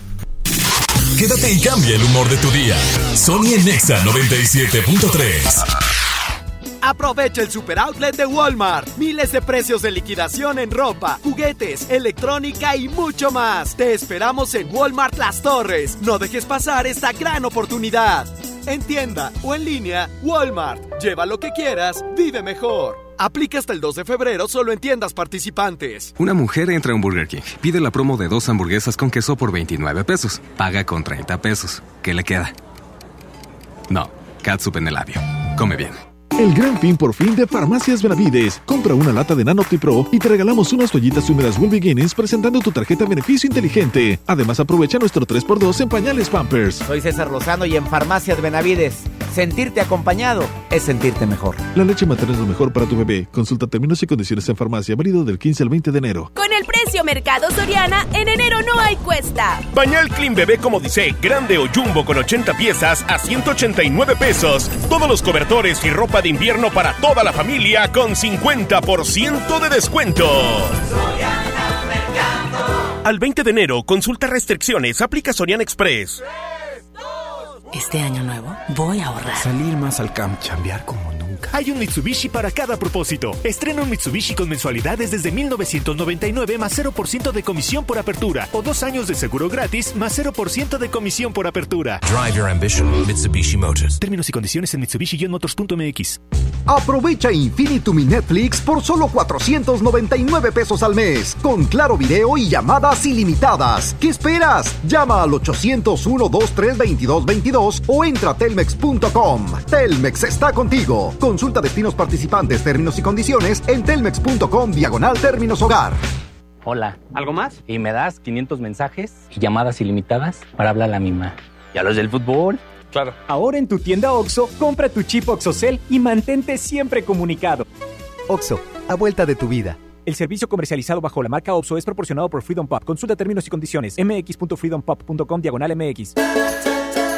Quédate y cambia el humor de tu día. Sony en Nexa 97.3. Aprovecha el super outlet de Walmart. Miles de precios de liquidación en ropa, juguetes, electrónica y mucho más. Te esperamos en Walmart Las Torres. No dejes pasar esta gran oportunidad. En tienda o en línea, Walmart. Lleva lo que quieras, vive mejor. Aplica hasta el 2 de febrero solo en tiendas participantes. Una mujer entra a un Burger King, pide la promo de dos hamburguesas con queso por 29 pesos, paga con 30 pesos. ¿Qué le queda? No, catsup en el labio. Come bien. El gran fin por fin de Farmacias Benavides. Compra una lata de Nanocti Pro y te regalamos unas toallitas húmedas Will Beginnings presentando tu tarjeta beneficio inteligente. Además aprovecha nuestro 3x2 en pañales Pampers. Soy César Lozano y en Farmacias Benavides. Sentirte acompañado es sentirte mejor. La leche materna es lo mejor para tu bebé. Consulta términos y condiciones en farmacia, válido del 15 al 20 de enero. Con el precio Mercado Soriana, en enero no hay cuesta. Pañal Clean Bebé como dice, grande o jumbo con 80 piezas a 189 pesos. Todos los cobertores y ropa de invierno para toda la familia con 50% de descuento. Al 20 de enero, consulta restricciones, aplica Sorian Express. Este año nuevo voy a ahorrar. Salir más al camp, chambear como Hay un Mitsubishi para cada propósito. Estrena un Mitsubishi con mensualidades desde 1999 más 0% de comisión por apertura o dos años de seguro gratis más 0% de comisión por apertura. Drive your ambition, Mitsubishi Motors. Términos y condiciones en Mitsubishi-motors.mx. Aprovecha Infinity Netflix por solo 499 pesos al mes, con claro video y llamadas ilimitadas. ¿Qué esperas? Llama al 801-232-2222 o entra a telmex.com. Telmex está contigo. Consulta destinos participantes, términos y condiciones en telmex.com diagonal términos hogar. Hola. ¿Algo más? Y me das 500 mensajes y llamadas ilimitadas para hablar a la misma. ¿Y a los del fútbol? Claro. Ahora en tu tienda OXO, compra tu chip OXOCEL y mantente siempre comunicado. OXO, a vuelta de tu vida. El servicio comercializado bajo la marca OPSO es proporcionado por Freedom Pop. Consulta términos y condiciones. mx.freedompop.com diagonal mx.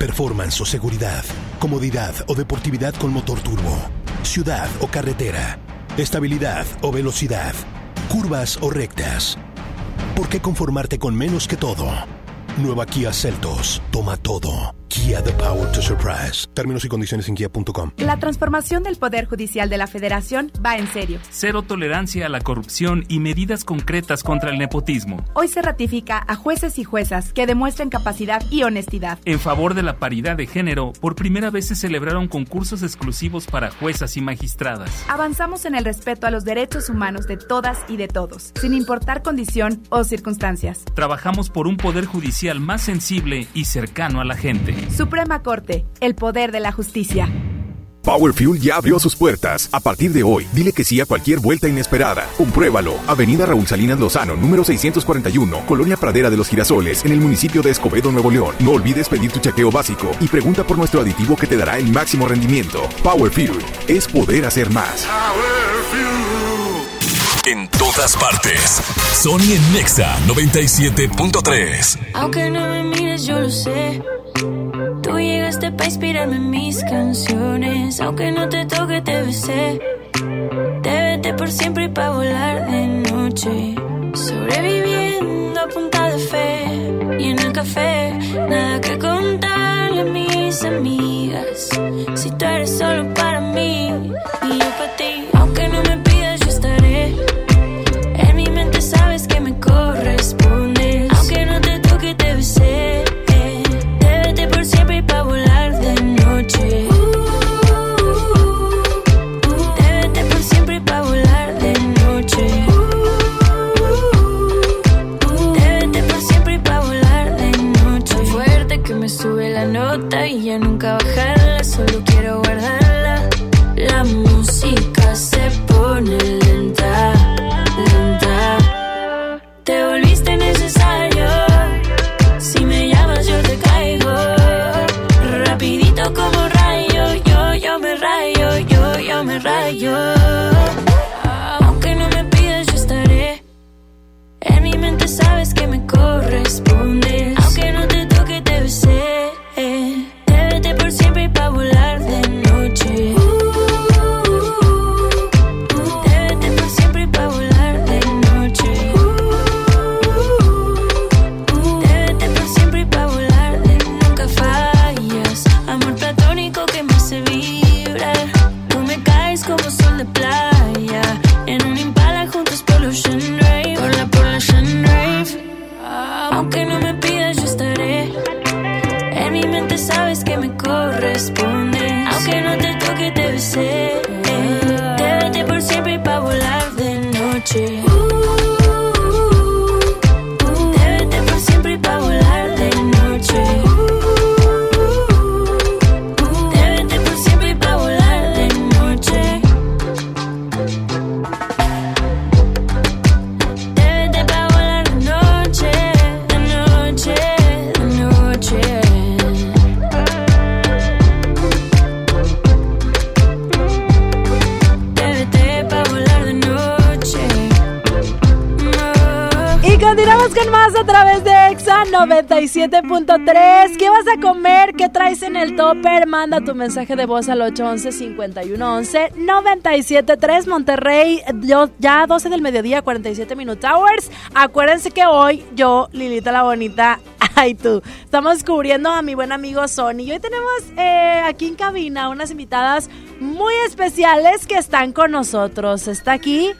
performance o seguridad, comodidad o deportividad con motor turbo, ciudad o carretera, estabilidad o velocidad, curvas o rectas. ¿Por qué conformarte con menos que todo? Nueva Kia Celtos. Toma todo. Kia The Power to Surprise. Términos y condiciones en kia.com. La transformación del Poder Judicial de la Federación va en serio. Cero tolerancia a la corrupción y medidas concretas contra el nepotismo. Hoy se ratifica a jueces y juezas que demuestren capacidad y honestidad. En favor de la paridad de género, por primera vez se celebraron concursos exclusivos para juezas y magistradas. Avanzamos en el respeto a los derechos humanos de todas y de todos, sin importar condición o circunstancias. Trabajamos por un poder judicial más sensible y cercano a la gente. Suprema Corte, el poder de la justicia. Power Fuel ya abrió sus puertas. A partir de hoy, dile que sí a cualquier vuelta inesperada. Compruébalo. Avenida Raúl Salinas Lozano, número 641, Colonia Pradera de los Girasoles, en el municipio de Escobedo, Nuevo León. No olvides pedir tu chequeo básico y pregunta por nuestro aditivo que te dará el máximo rendimiento. Power Fuel es poder hacer más. En todas partes. Sony en Nexa 97.3. Aunque no me mires, yo lo sé. Tú llegaste para inspirarme en mis canciones. Aunque no te toque, te besé. Te, te vete por siempre y pa' volar de noche. Sobreviviendo a punta de fe y en el café, nada que contarle a mis amigas. Si tú eres solo para mí y yo para ti, 97.3. ¿Qué vas a comer? ¿Qué traes en el topper? Manda tu mensaje de voz al 811 511 973 Monterrey. Yo, ya 12 del mediodía, 47 minutes hours. Acuérdense que hoy yo, Lilita la Bonita, (laughs) ay tú, estamos cubriendo a mi buen amigo Sony. Y hoy tenemos eh, aquí en cabina unas invitadas muy especiales que están con nosotros. Está aquí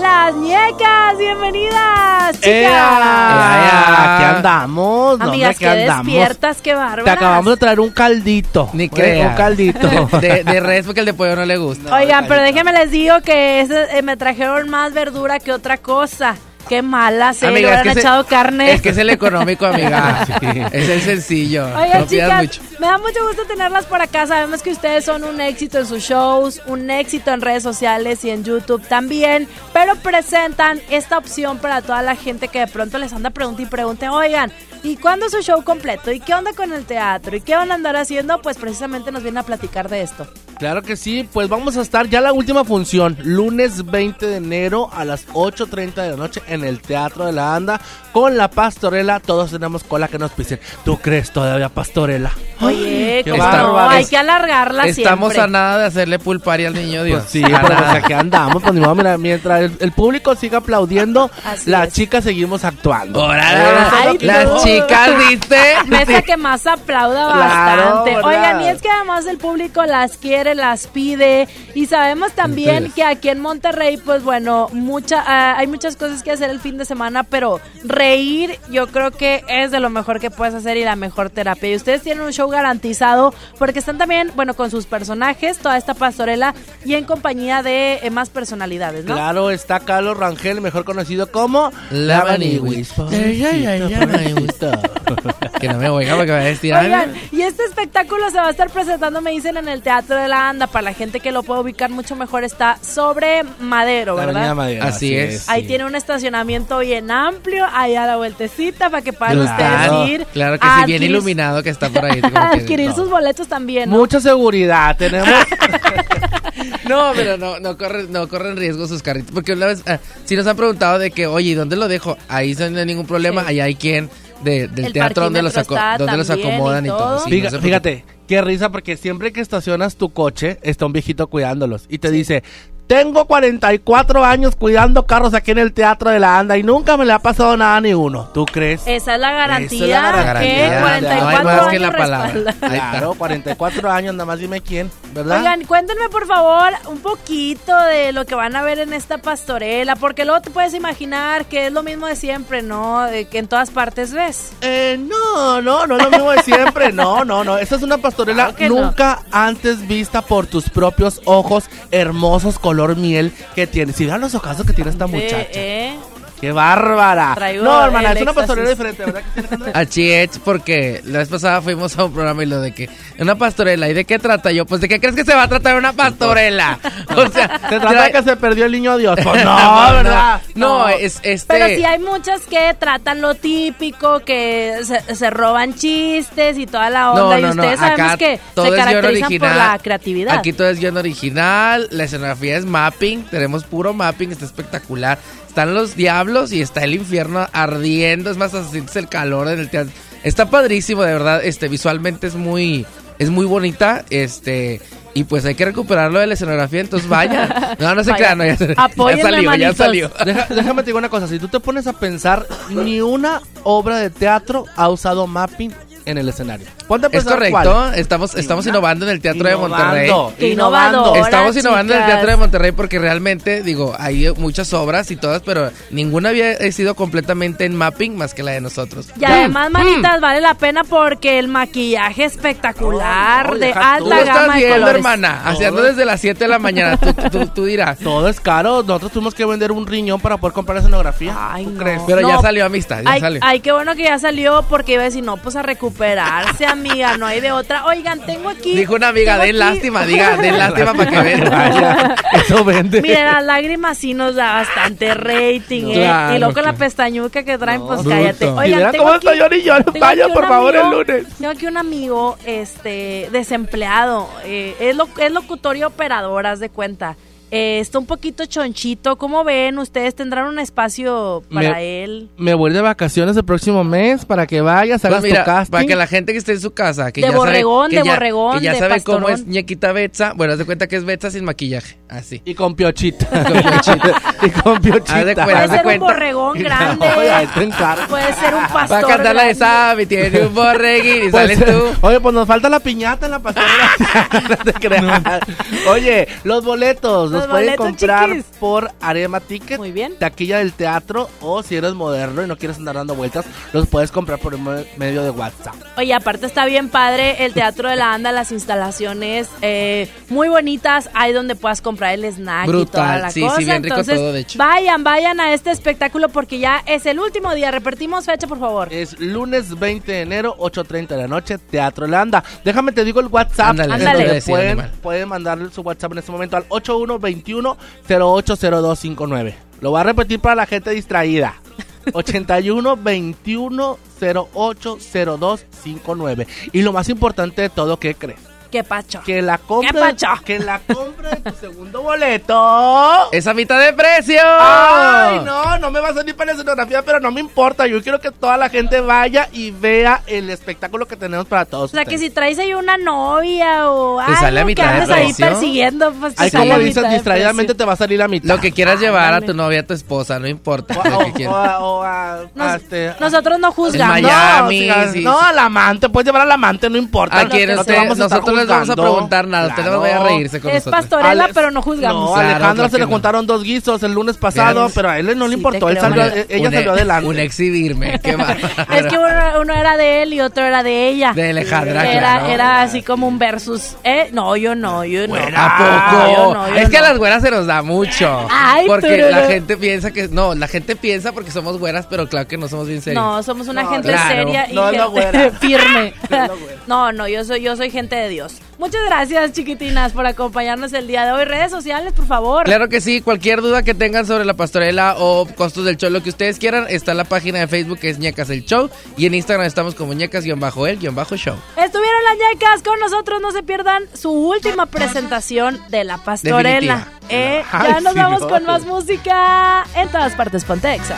las ñecas, bienvenidas, chicas. ¡Ea! Aquí andamos. no, Amigas, andamos. despiertas, qué bárbaras. Te acabamos de traer un caldito. Ni Eh, crea. Un caldito. (laughs) De, de res porque el de pollo no le gusta. Oigan, pero déjenme les digo que ese, eh, me trajeron más verdura que otra cosa. Qué malas, eh, le Amiga, hubieran echado carne. es que es el económico, amiga. (laughs) Es el sencillo. Oigan, no chicas, mucho. me da mucho gusto tenerlas por acá. Sabemos que ustedes son un éxito en sus shows, un éxito en redes sociales y en YouTube también, pero presentan esta opción para toda la gente que de pronto les anda pregunta y pregunte, oigan, ¿y cuándo es su show completo? ¿Y qué onda con el teatro? ¿Y qué van a andar haciendo? Pues precisamente nos vienen a platicar de esto. Claro que sí, pues vamos a estar ya la última función, lunes 20 de enero a las 8.30 de la noche en el Teatro de la Anda con la Pastorela. Todos tenemos cola que nos pisen. ¿Tú crees todavía Pastorela? Oye, Qué ¿cómo bárbaro. no? Hay que alargarla Estamos siempre. a nada de hacerle pulpari al niño Dios. Pues sí, A pero pues nada. aquí andamos, pues mira, mientras el, el público siga aplaudiendo, Así las es. chicas seguimos actuando. Órale, Ay, las tú. chicas, ¿viste? (laughs) Mesa que más aplauda Claro, bastante. ¿verdad? Oigan, y es que además el público las quiere, las pide. Y sabemos también Entonces. que aquí en Monterrey, pues bueno, mucha, ah, hay muchas cosas que hacer el fin de semana, pero reír yo creo que es de lo mejor que puedes hacer y la mejor terapia. Y ustedes tienen un show garantizado porque están también, bueno, con sus personajes, toda esta pastorela y en compañía de eh, más personalidades, ¿no? Claro, está Carlos Rangel, mejor conocido como La Maniwis. Ay, ay, ay, ay, me gusta. Que no me oiga porque me va a ay, Oigan, y este espectáculo se va a estar presentando, me dicen, en el Teatro de la Anda. Para la gente que lo puede ubicar mucho mejor, está sobre Madero, La ¿verdad? Madero, Así es. Ahí tiene un estacionamiento bien amplio, ahí a la vueltecita para que puedan Claro, ustedes ir. claro que sí, bien iluminado que está por ahí. como a (laughs) que- adquirir no. sus boletos también, ¿no? Mucha seguridad tenemos. (laughs) No, pero no, no corren, no corren riesgo sus carritos. Porque una vez, ah, si nos han preguntado de que, oye, ¿y ¿dónde lo dejo? Ahí no hay ningún problema, Sí. ahí hay quien de, del El teatro donde los, donde los acomodan y y todo. todo. sí, Fíjate, no preocupen. fíjate, Qué risa, porque siempre que estacionas tu coche, está un viejito cuidándolos. Y te dice, tengo 44 años cuidando carros aquí en el Teatro de la Anda y nunca me le ha pasado nada a ni uno. ¿Tú crees? Esa es la garantía. Esa es la garantía. que No 44 hay más años que la palabra. (laughs) respalda. Claro, 44 años, nada más dime quién, ¿verdad? Oigan, cuéntenme por favor un poquito de lo que van a ver en esta pastorela, porque luego te puedes imaginar que es lo mismo de siempre, ¿no? De que en todas partes ves. Eh, no, no, no es lo mismo de siempre. No, no, no. Esta es una pastorela Claro que no. nunca antes vista por tus propios ojos, hermosos color miel que tiene. Si vean los ojazos que tiene esta muchacha. Eh, ¡Qué bárbara! Traigo no, hermana, es una pastorela diferente, ¿verdad? Así es, porque la vez pasada fuimos a un programa y lo de que una pastorela. ¿Y de qué trata yo? Pues de qué crees que se va a tratar una pastorela. (laughs) O sea, Se trata de que se perdió el niño Dios. Pues (laughs) no, ¿verdad? No, no, es este. Pero sí hay muchas que tratan lo típico, que se, se roban chistes y toda la onda. y ustedes sabemos acá que todo se es guion caracterizan por original. la creatividad. Aquí todo es guion original, la escenografía es mapping, tenemos puro mapping, está espectacular. Están los diablos y está el infierno ardiendo, es más, hasta sientes el calor en el teatro. Está padrísimo, de verdad, este, visualmente es muy, es muy bonita, este... Y pues hay que recuperarlo de la escenografía, entonces vaya. (laughs) No, no se Vaya. crean, no, ya, salió, ya salió. Deja- déjame te digo una cosa. Si tú te pones a pensar, ni una obra de teatro ha usado mapping en el escenario. Ponte a Es pensar correcto, cuál. estamos, estamos innovando en el Teatro de Monterrey. Qué innovando. innovadora, Estamos innovando en el. Teatro de Monterrey porque realmente, digo, hay muchas obras y todas, pero ninguna había sido completamente en mapping más que la de nosotros. Y además, manitas, vale la pena porque el maquillaje espectacular No, no, de tú. Alta estás gama de viendo, colores. hermana, haciendo desde las 7 de la mañana. Tú, tú- tú dirás. (laughs) Todo es caro. Nosotros tuvimos que vender un riñón para poder comprar la escenografía. Ay, ¿Tú no. crees? Pero ya salió amistad, ya Ay, salió. ay, qué bueno que ya salió porque iba a decir, no, pues a recuperarse, amiga, no hay de otra. Oigan, tengo aquí... Dijo una amiga, den aquí- lástima, (laughs) diga, den lástima para que vean. Vaya, eso vende. Mira, las lágrimas sí nos da bastante rating, ¿eh? Claro, y luego con la pestañuca que traen, pues bruto. cállate. Oigan, mira tengo cómo aquí, estoy yo y yo. Vaya, por favor, el amigo- lunes. Tengo aquí un amigo, este, desempleado. eh, es, lo, es locutor y operador, haz de cuenta. Eh, está un poquito chonchito. ¿Cómo ven? ¿Ustedes tendrán un espacio para Me- él? Me voy de vacaciones el próximo mes para que vayas, Pues hagas mira, tu casting. para que la gente que esté en su casa, que De ya borregón, sabe, que de ya, borregón, que ya de sabe cómo es ñequita Betsa, bueno, haz de cuenta que es Betsa sin maquillaje, así. Y con piochita. (laughs) Con piochita. y con piochita. Haz de cuenta, Puede haz de ser un cuenta. borregón (laughs) grande. Puede ser un Va pastor a cantar la de. Sabi, tiene un borreguín y (laughs) Pues, sales tú. Oye, pues nos falta la piñata en la pastorela. No te creas. Oye, los boletos los, Los pueden comprar chiquis. por Arema Ticket. Muy bien. Taquilla del teatro. O si eres moderno y no quieres andar dando vueltas, los puedes comprar por me- medio de WhatsApp. Oye, aparte está bien padre el Teatro de la Anda, las instalaciones eh, muy bonitas, hay donde puedas comprar el snack y Brutal, toda la sí, cosa. sí, bien rico Entonces, todo, de hecho. vayan, vayan a este espectáculo porque ya es el último día. Repetimos fecha, por favor. Es lunes 20 de enero, 8.30 de la noche, Teatro Landa. Déjame te digo el WhatsApp. Ándale, decir, pueden, pueden mandar su WhatsApp en este momento al 8121-080259. Lo voy a repetir para la gente distraída. 81 21 080259 Y lo más importante de todo, ¿qué crees? Qué pacho. Que la compra, ¿Qué pacho? que la compra de tu (laughs) segundo boleto. ¡Es a mitad de precio! Ay, no, no me va a salir para la escenografía, pero no me importa. Yo quiero que toda la gente vaya y vea el espectáculo que tenemos para todos. O sea, que si traes ahí una novia o Te sale a algo que mitad de andes ahí persiguiendo, pues sale como a dices, distraídamente te va a salir la mitad. Lo que quieras llevar a tu novia, a tu esposa, no importa. O, lo que o- quieras. o a- o a- Nos- a este- Nosotros no juzgamos. En Miami, no, sí, no, al amante, puedes llevar al amante, no importa. Aquí no, no te vamos a nosotros les vamos a preguntar nada, usted no Claro. vaya a reírse con Es nosotros. pastorela, Ale- pero no juzgamos. No, a Claro, Alejandra claro se le no. juntaron dos guisos el lunes pasado, Claro. pero a él no le Sí, importó. Él salió, Una- ella Un- salió adelante. Un exhibirme, qué. (laughs) Es que uno, uno era de él y otro era de ella. De Alejandra, Era, claro. era así como un versus. ¿Eh? No, yo no, yo no. ¿A poco? Yo no, yo es que a las güeras se nos da mucho. Ay, porque la gente piensa que. No, la gente piensa porque somos güeras, pero claro que no somos bien serios. No, somos una gente claro. seria y es gente (laughs) firme. Es no, no, yo soy, yo soy gente de Dios. Muchas gracias, chiquitinas, por acompañarnos el día de hoy. Redes sociales, por favor. Claro que sí, cualquier duda que tengan sobre la pastorela o costos del show, lo que ustedes quieran, está en la página de Facebook que es ñecas el show y en Instagram estamos como ñecas-el-show. Estuvieron las ñecas con nosotros. No se pierdan su última presentación de la pastorela. Eh, Ay, ya nos sí, vamos no. con más música en todas partes. Pontexa.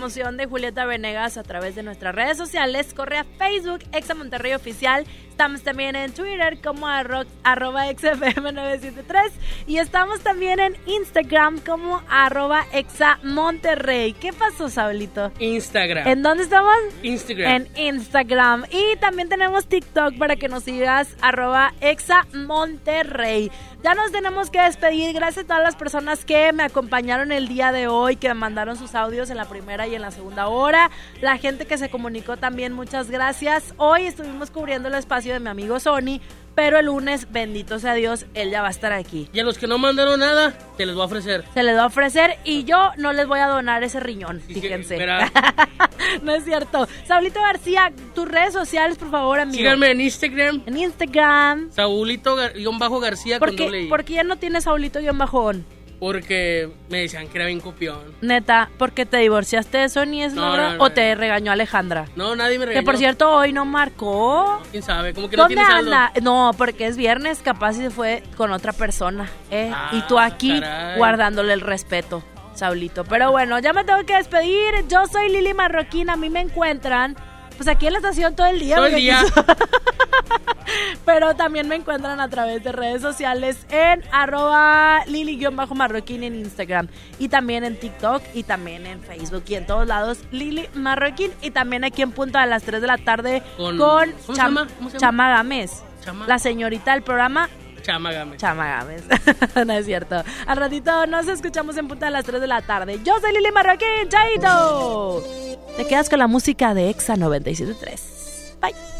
Promoción de Julieta Venegas a través de nuestras redes sociales. Corre a Facebook, Exa Monterrey Oficial. Estamos también en Twitter como arro- arroba XFM973 y estamos también en Instagram como arroba Exa Monterrey. ¿Qué pasó, Saulito? Instagram. ¿En dónde estamos? Instagram. En Instagram. Y también tenemos TikTok para que nos sigas, arroba Exa Monterrey. Ya nos tenemos que despedir. Gracias a todas las personas que me acompañaron el día de hoy, que me mandaron sus audios en la primera y en la segunda hora. La gente que se comunicó también, muchas gracias. Hoy estuvimos cubriendo el espacio de mi amigo Sony, pero el lunes, bendito sea Dios, él ya va a estar aquí. Y a los que no mandaron nada, te les voy a ofrecer. Se les va a ofrecer y yo no les voy a donar ese riñón, fíjense. verá. (laughs) no es cierto. Saulito García, tus redes sociales, por favor, amigo. Síganme en Instagram. En Instagram. Saulito Gar- guion bajo García ¿Por con doble I. por qué ya no tienes Saulito guion bajón? Porque me decían que era bien copión. Neta, ¿porque te divorciaste de Sony es No, verdad? no, no. ¿O te regañó Alejandra? No, nadie me regañó. Que por cierto, hoy no marcó. ¿Quién sabe? Como que no. No, porque es viernes, capaz y se fue con otra persona. ¿eh? y tú aquí Ah, caray. guardándole el respeto, Saulito. Pero bueno, ya me tengo que despedir. Yo soy Lili Marroquín, a mí me encuentran. Pues aquí en la estación todo el día. Todo el día. (laughs) (laughs) Pero también me encuentran a través de redes sociales en arroba lili-marroquín en Instagram. Y también en TikTok y también en Facebook. Y en todos lados, Lili Marroquín. Y también aquí en punto a las 3 de la tarde Con- con. Chama Gámez. Chama. La señorita del programa Chama Gámez. Chama Gámez. (laughs) no es cierto. Al ratito nos escuchamos en punta a las 3 de la tarde. Yo soy Lili Marroquín, Chaito. Te quedas con la música de Exa 973. Bye.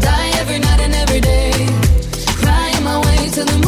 Die every night and every day. Crying my way to the moon.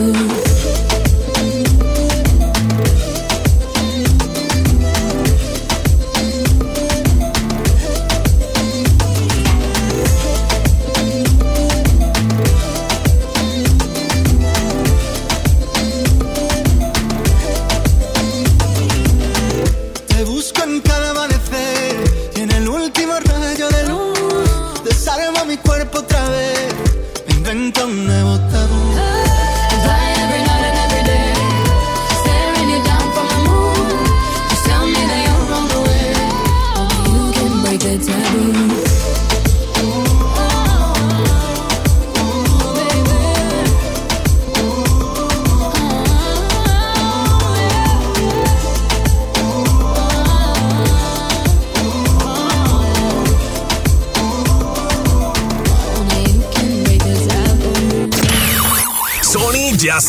truth